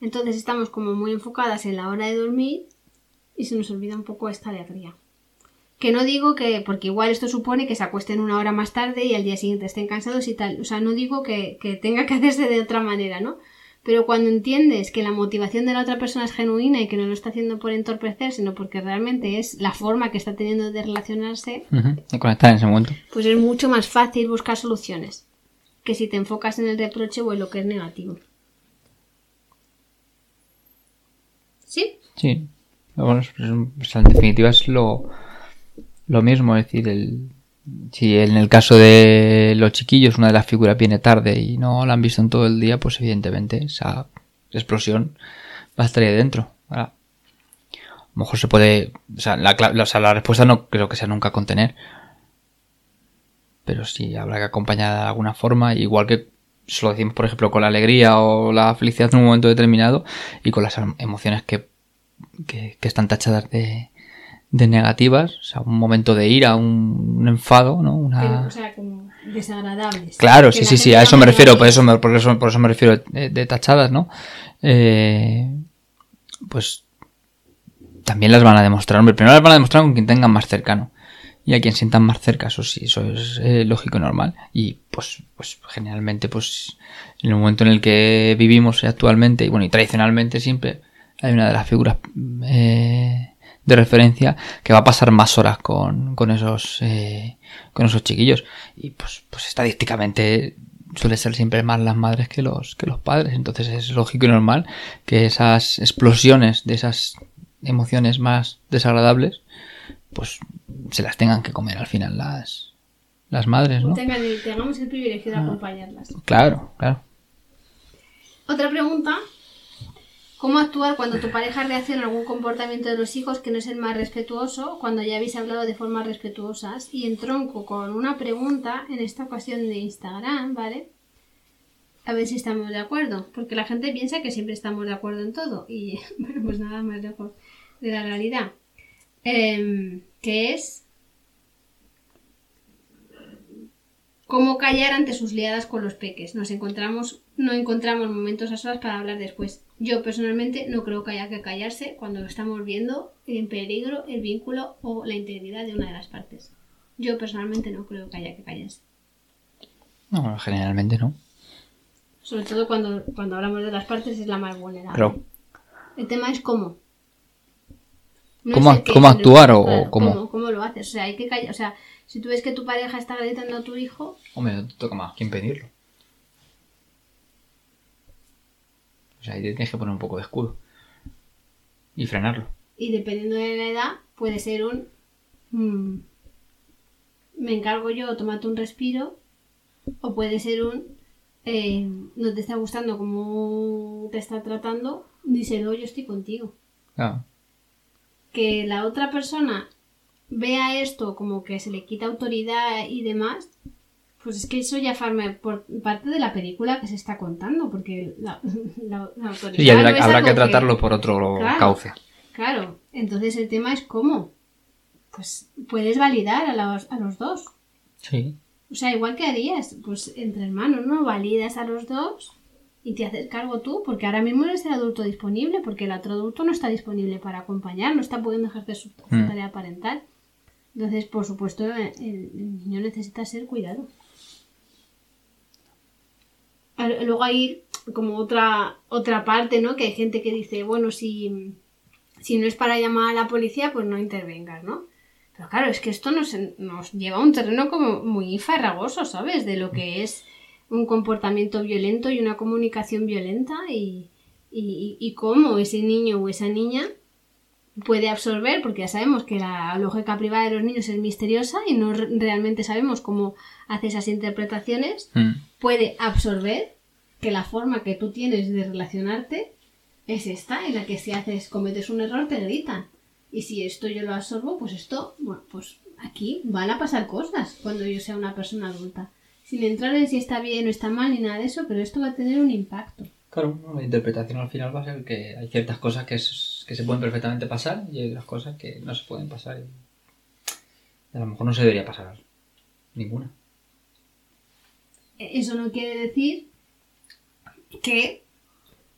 Entonces estamos como muy enfocadas en la hora de dormir y se nos olvida un poco esta alegría. Que no digo que, porque igual esto supone que se acuesten una hora más tarde y al día siguiente estén cansados y tal. O sea, no digo que, que tenga que hacerse de otra manera, ¿no? Pero cuando entiendes que la motivación de la otra persona es genuina y que no lo está haciendo por entorpecer, sino porque realmente es la forma que está teniendo de relacionarse, Ujú, De conectar en ese momento. pues es mucho más fácil buscar soluciones que si te enfocas en el reproche o en lo que es negativo. ¿Sí? Sí. En definitiva es lo, lo mismo. Es decir, el, si en el caso de los chiquillos una de las figuras viene tarde y no la han visto en todo el día, pues evidentemente esa explosión va a estar ahí dentro. A lo mejor se puede. O sea, la, cla- o sea, la respuesta no creo que sea nunca contener. Pero sí habrá que acompañar de alguna forma, igual que se lo decimos, por ejemplo, con la alegría o la felicidad en un momento determinado y con las em- emociones que que, que están tachadas de, de negativas, o sea, un momento de ira, un, un enfado, ¿no? Una... Pero, o sea, como desagradables. Claro, sí, sí, sí, a eso me refiero, por eso me, por eso, por eso me refiero de, de tachadas, ¿no? Eh, pues también las van a demostrar, hombre, primero las van a demostrar con quien tengan más cercano y a quien sientan más cerca, eso sí, eso es eh, lógico y normal y pues, pues generalmente pues en el momento en el que vivimos actualmente y bueno y tradicionalmente siempre hay una de las figuras eh, de referencia que va a pasar más horas con, con esos eh, con esos chiquillos. Y pues pues estadísticamente suele ser siempre más las madres que los que los padres. Entonces es lógico y normal que esas explosiones de esas emociones más desagradables pues se las tengan que comer al final las las madres no tengamos el privilegio de acompañarlas. claro claro. Otra pregunta. ¿Cómo actuar cuando tu pareja reacciona a algún comportamiento de los hijos que no es el más respetuoso cuando ya habéis hablado de formas respetuosas? Y entronco con una pregunta, en esta ocasión de Instagram, ¿vale? A ver si estamos de acuerdo, porque la gente piensa que siempre estamos de acuerdo en todo y, bueno, pues nada más lejos de la realidad. Em, que es cómo callar ante sus liadas con los peques. Nos encontramos, no encontramos momentos a solas para hablar después. Yo personalmente no creo que haya que callarse cuando estamos viendo en peligro el vínculo o la integridad de una de las partes. Yo personalmente no creo que haya que callarse. no generalmente no Sobre todo cuando, cuando hablamos de las partes es la más vulnerable. Pero- El tema es cómo. No ¿Cómo es cómo el actuar o- claro, cómo? cómo? cómo lo haces? O sea, hay que callar. O sea, si tú ves que tu pareja está gritando a tu hijo, Hombre, no te toca más que impedirlo. O sea, ahí te tienes que poner un poco de escudo. Y frenarlo. y dependiendo de la edad, puede ser un. mm, me encargo yo, tómate un respiro. O puede ser un. eh, no te está gustando cómo te está tratando, díselo, yo estoy contigo. Claro. Que la otra persona vea esto como que se le quita autoridad y demás, pues es que eso ya forma por parte de la película que se está contando, porque la, la- la autoridad. Sí, habrá, no que tratarlo por otro Claro. cauce. Claro, entonces el tema es cómo. Pues puedes validar a los, a los dos. Sí. O sea, igual que harías, pues entre hermanos, ¿no? Validas a los dos y te haces cargo tú, porque ahora mismo eres el adulto disponible, porque el otro adulto no está disponible para acompañar, no está pudiendo ejercer su, su Mm. tarea parental. Entonces, por supuesto, el, el niño necesita ser cuidado. Luego hay como otra, otra parte, ¿no? Que hay gente que dice, bueno, si, si no es para llamar a la policía, pues no intervengas, ¿no? Pero claro, es que esto nos, nos lleva a un terreno como muy farragoso, ¿sabes? De lo que es un comportamiento violento y una comunicación violenta y, y, cómo ese niño o esa niña puede absorber, porque ya sabemos que la lógica privada de los niños es misteriosa y no re- realmente sabemos cómo hace esas interpretaciones, Mm. Puede absorber que la forma que tú tienes de relacionarte es esta, en la que si haces, cometes un error, te gritan. Y si esto yo lo absorbo, pues esto, bueno, pues aquí van a pasar cosas cuando yo sea una persona adulta. Sin entrar en si está bien o está mal ni nada de eso, pero esto va a tener un impacto. Claro, la interpretación al final va a ser que hay ciertas cosas que, que se pueden perfectamente pasar y hay otras cosas que no se pueden pasar. Y a lo mejor no se debería pasar ninguna. Eso no quiere decir que,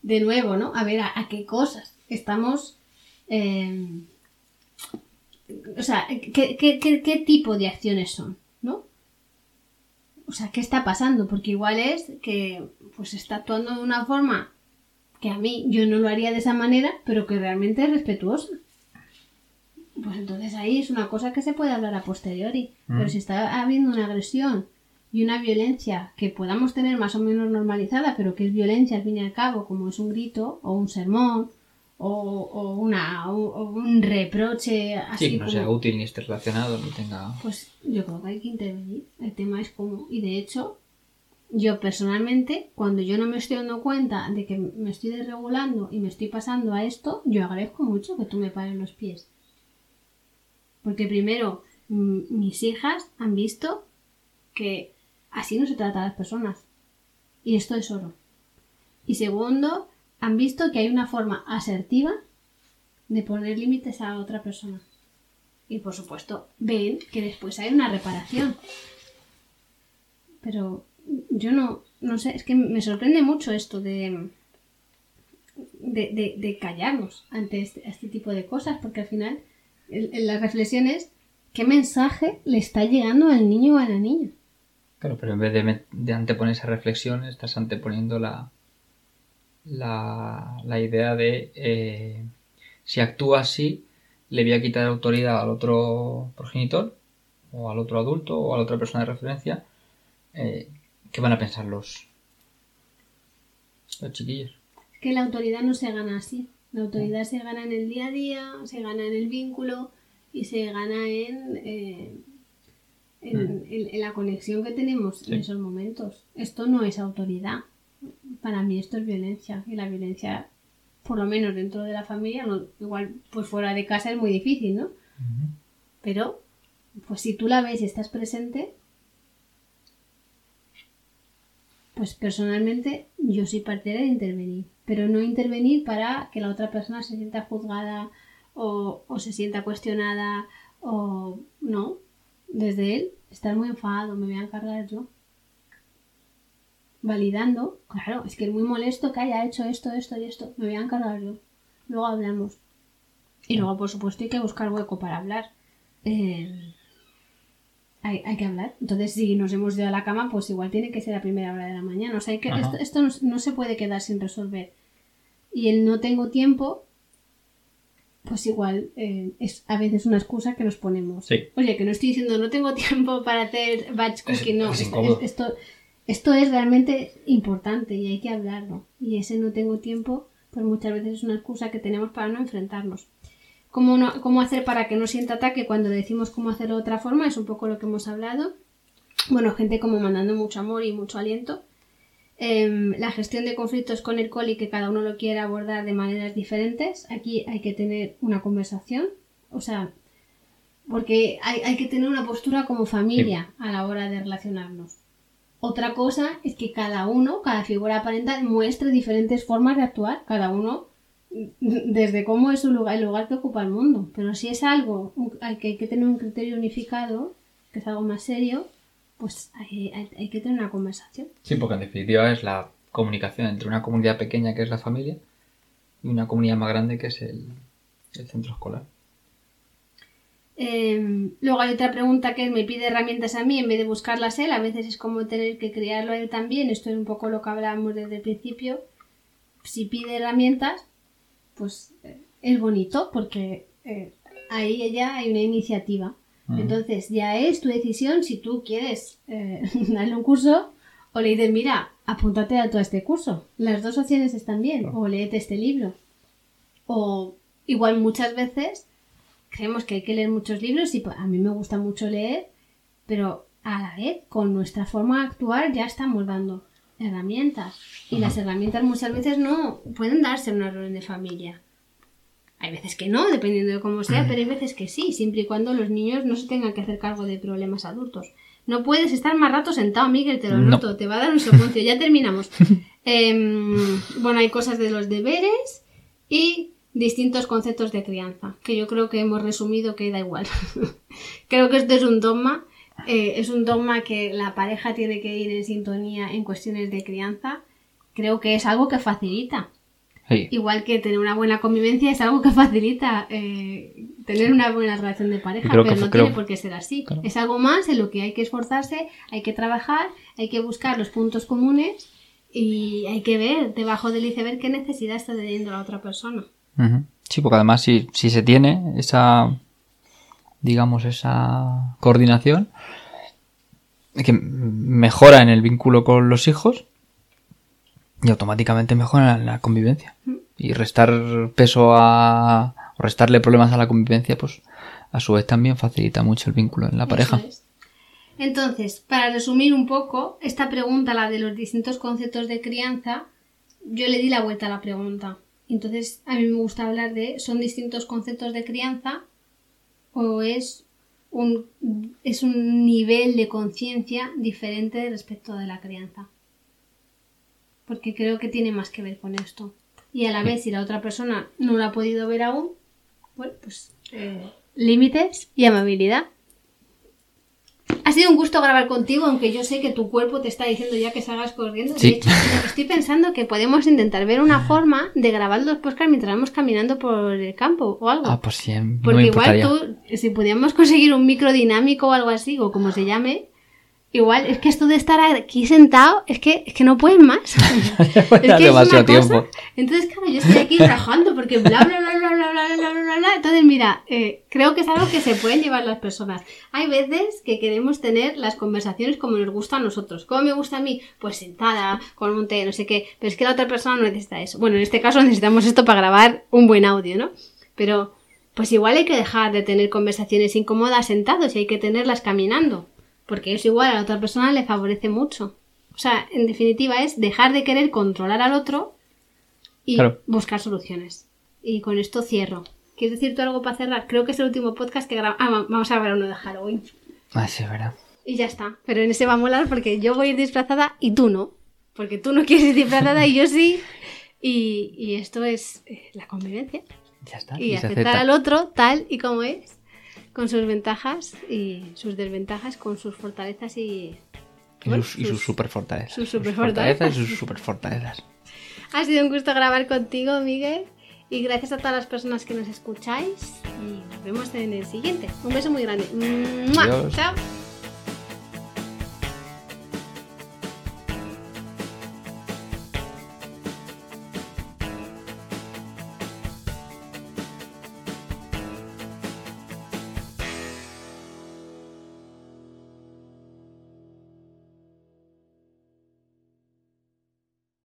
de nuevo, ¿no? A ver, ¿a, a qué cosas estamos... eh, o sea, ¿qué, qué, qué, qué tipo de acciones son, ¿no? O sea, ¿qué está pasando? Porque igual es que pues está actuando de una forma que a mí yo no lo haría de esa manera, pero que realmente es respetuosa. Pues entonces ahí es una cosa que se puede hablar a posteriori. Pero si está habiendo una agresión y una violencia que podamos tener más o menos normalizada, pero que es violencia al fin y al cabo, como es un grito o un sermón o, o una, o, o un reproche así Sí, que no como- sea útil ni esté relacionado, ni tenga... pues yo creo que hay que intervenir. El tema es cómo. Y de hecho, yo personalmente, cuando yo no me estoy dando cuenta de que me estoy desregulando y me estoy pasando a esto, yo agradezco mucho que tú me pares los pies. Porque primero, mm, mis hijas han visto que así no se trata a las personas. Y esto es oro. Y segundo, han visto que hay una forma asertiva de poner límites a otra persona. Y por supuesto, ven que después hay una reparación. Pero yo no, no sé, es que me sorprende mucho esto de, de, callarnos ante este, este tipo de cosas, porque al final el- el- la reflexión es qué mensaje le está llegando al niño o a la niña. Claro, pero en vez de, de anteponer esa reflexión, estás anteponiendo la, la, la idea de eh, si actúa así, le voy a quitar autoridad al otro progenitor, o al otro adulto, o a la otra persona de referencia. Eh, ¿Qué van a pensar los, los chiquillos? Es que la autoridad no se gana así. La autoridad se gana en el día a día, se gana en el vínculo y se gana en, eh, en, en- en la conexión que tenemos en esos momentos. Esto no es autoridad. Para mí esto es violencia. Y la violencia, por lo menos dentro de la familia, no- igual pues fuera de casa es muy difícil, ¿no? Pero, pues si tú la ves y estás presente, pues personalmente yo soy partidaria de intervenir, pero no intervenir para que la otra persona se sienta juzgada o, o se sienta cuestionada o no, desde él estar muy enfadado, me voy a encargar yo. Validando, claro, es que es muy molesto que haya hecho esto, esto y esto, me voy a encargar yo. Luego hablamos. Y luego, por supuesto, hay que buscar hueco para hablar. Eh, hay, hay que hablar. Entonces, si nos hemos ido a la cama, pues igual tiene que ser a primera hora de la mañana. O sea, hay que, Ajá. esto, esto no, no se puede quedar sin resolver. Y el no tengo tiempo, pues igual eh, es a veces una excusa que nos ponemos. Sí. Oye, que no estoy diciendo no tengo tiempo para hacer batch cooking, no. es esto, esto, esto es realmente importante y hay que hablarlo. Y ese no tengo tiempo, pues muchas veces es una excusa que tenemos para no enfrentarnos. ¿Cómo, no- cómo hacer para que no sienta ataque cuando le decimos cómo hacerlo de otra forma? Es un poco lo que hemos hablado. Bueno, gente como mandando mucho amor y mucho aliento. Em, la gestión de conflictos con el coli que cada uno lo quiere abordar de maneras diferentes. Aquí hay que tener una conversación. O sea, porque hay, hay que tener una postura como familia a la hora de relacionarnos. Otra cosa es que cada uno, cada figura parental, muestre diferentes formas de actuar. Cada uno desde cómo es su lugar, el lugar que ocupa el mundo. Pero si es algo hay que hay que tener un criterio unificado, que es algo más serio, pues hay, hay- hay que tener una conversación. Sí, porque en definitiva es la comunicación entre una comunidad pequeña que es la familia y una comunidad más grande que es el, el centro escolar. Eh, luego hay otra pregunta que me pide herramientas a mí en vez de buscarlas él. A veces es como tener que criarlo a él también. Esto es un poco lo que hablábamos desde el principio. Si pide herramientas, pues eh, es bonito porque eh, ahí ya hay una iniciativa. Ujú. Entonces ya es tu decisión si tú quieres eh, darle un curso o le dices, mira, apúntate a todo este curso. Las dos opciones están bien. Claro. O léete este libro. O igual muchas veces creemos que hay que leer muchos libros y pues, a mí me gusta mucho leer, pero a la vez con nuestra forma de actuar ya estamos dando herramientas. Y las herramientas muchas veces no pueden darse en una reunión de familia. Hay veces que no, dependiendo de cómo sea, pero hay veces que sí, siempre y cuando los niños no se tengan que hacer cargo de problemas adultos. No puedes estar más rato sentado, Miguel, te lo No. noto, te va a dar un soponcio. Ya terminamos. Em, bueno, hay cosas de los deberes y distintos conceptos de crianza, que yo creo que hemos resumido que da igual. creo que esto es un dogma, eh, es un dogma que la pareja tiene que ir en sintonía en cuestiones de crianza. Creo que es algo que facilita. Sí. Igual que tener una buena convivencia es algo que facilita eh, tener una buena relación de pareja, pero no tiene por qué ser así. Claro. Es algo más en lo que hay que esforzarse, hay que trabajar, hay que buscar los puntos comunes Y hay que ver debajo del iceberg qué necesidad está teniendo la otra persona. Sí, porque además si, si se tiene esa, digamos, esa coordinación, que mejora en el vínculo con los hijos y automáticamente mejora en la convivencia. Y restar peso a, o restarle problemas a la convivencia, pues a su vez también facilita mucho el vínculo en la pareja. Es. Entonces, para resumir un poco, esta pregunta, la de los distintos conceptos de crianza, yo le di la vuelta a la pregunta. Entonces, a mí me gusta hablar de, ¿son distintos conceptos de crianza o es un, es un nivel de conciencia diferente respecto de la crianza? Porque creo que tiene más que ver con esto. Y a la vez, si la otra persona no lo ha podido ver aún, bueno, pues eh, límites y amabilidad. Ha sido un gusto grabar contigo, aunque yo sé que tu cuerpo te está diciendo ya que salgas corriendo. Sí. De hecho, estoy pensando que podemos intentar ver una forma de grabar los podcasts mientras vamos caminando por el campo o algo. Ah, pues sí, Porque igual importaría. tú, si pudiéramos conseguir un micro dinámico o algo así, o como se llame, igual es que esto de estar aquí sentado, es que, es que no puedes más. es que es una cosa- tiempo. Entonces, claro, yo estoy aquí rajando porque bla, bla, bla, bla, bla, bla, bla, bla, bla, bla. Entonces, mira, eh, creo que es algo que se pueden llevar las personas. Hay veces que queremos tener las conversaciones como nos gusta a nosotros. ¿Cómo me gusta a mí? Pues sentada, con un té, no sé qué. Pero es que la otra persona no necesita eso. Bueno, en este caso necesitamos esto para grabar un buen audio, ¿no? Pero, pues igual hay que dejar de tener conversaciones incómodas sentados y hay que tenerlas caminando. Porque eso igual a la otra persona le favorece mucho. O sea, en definitiva es dejar de querer controlar al otro y Claro. buscar soluciones. Y con esto cierro. ¿Quieres decir tú algo para cerrar? Creo que es el último podcast que grabamos. Ah, va- vamos a grabar uno de Halloween. Ah, sí, es verdad. Y ya está. Pero en ese va a molar porque yo voy a ir disfrazada y tú no. Porque tú no quieres ir disfrazada y yo sí. Y, y esto es eh, la convivencia. Ya está. Y, aceptar acepta. al otro tal y como es. Con sus ventajas y sus desventajas, con sus fortalezas y... Y sus, y sus super fortalezas. sus superfortalezas. y sus super fortalezas. Ha sido un gusto grabar contigo, Miguel. Y gracias a todas las personas que nos escucháis. Y nos vemos en el siguiente. Un beso muy grande. Chao.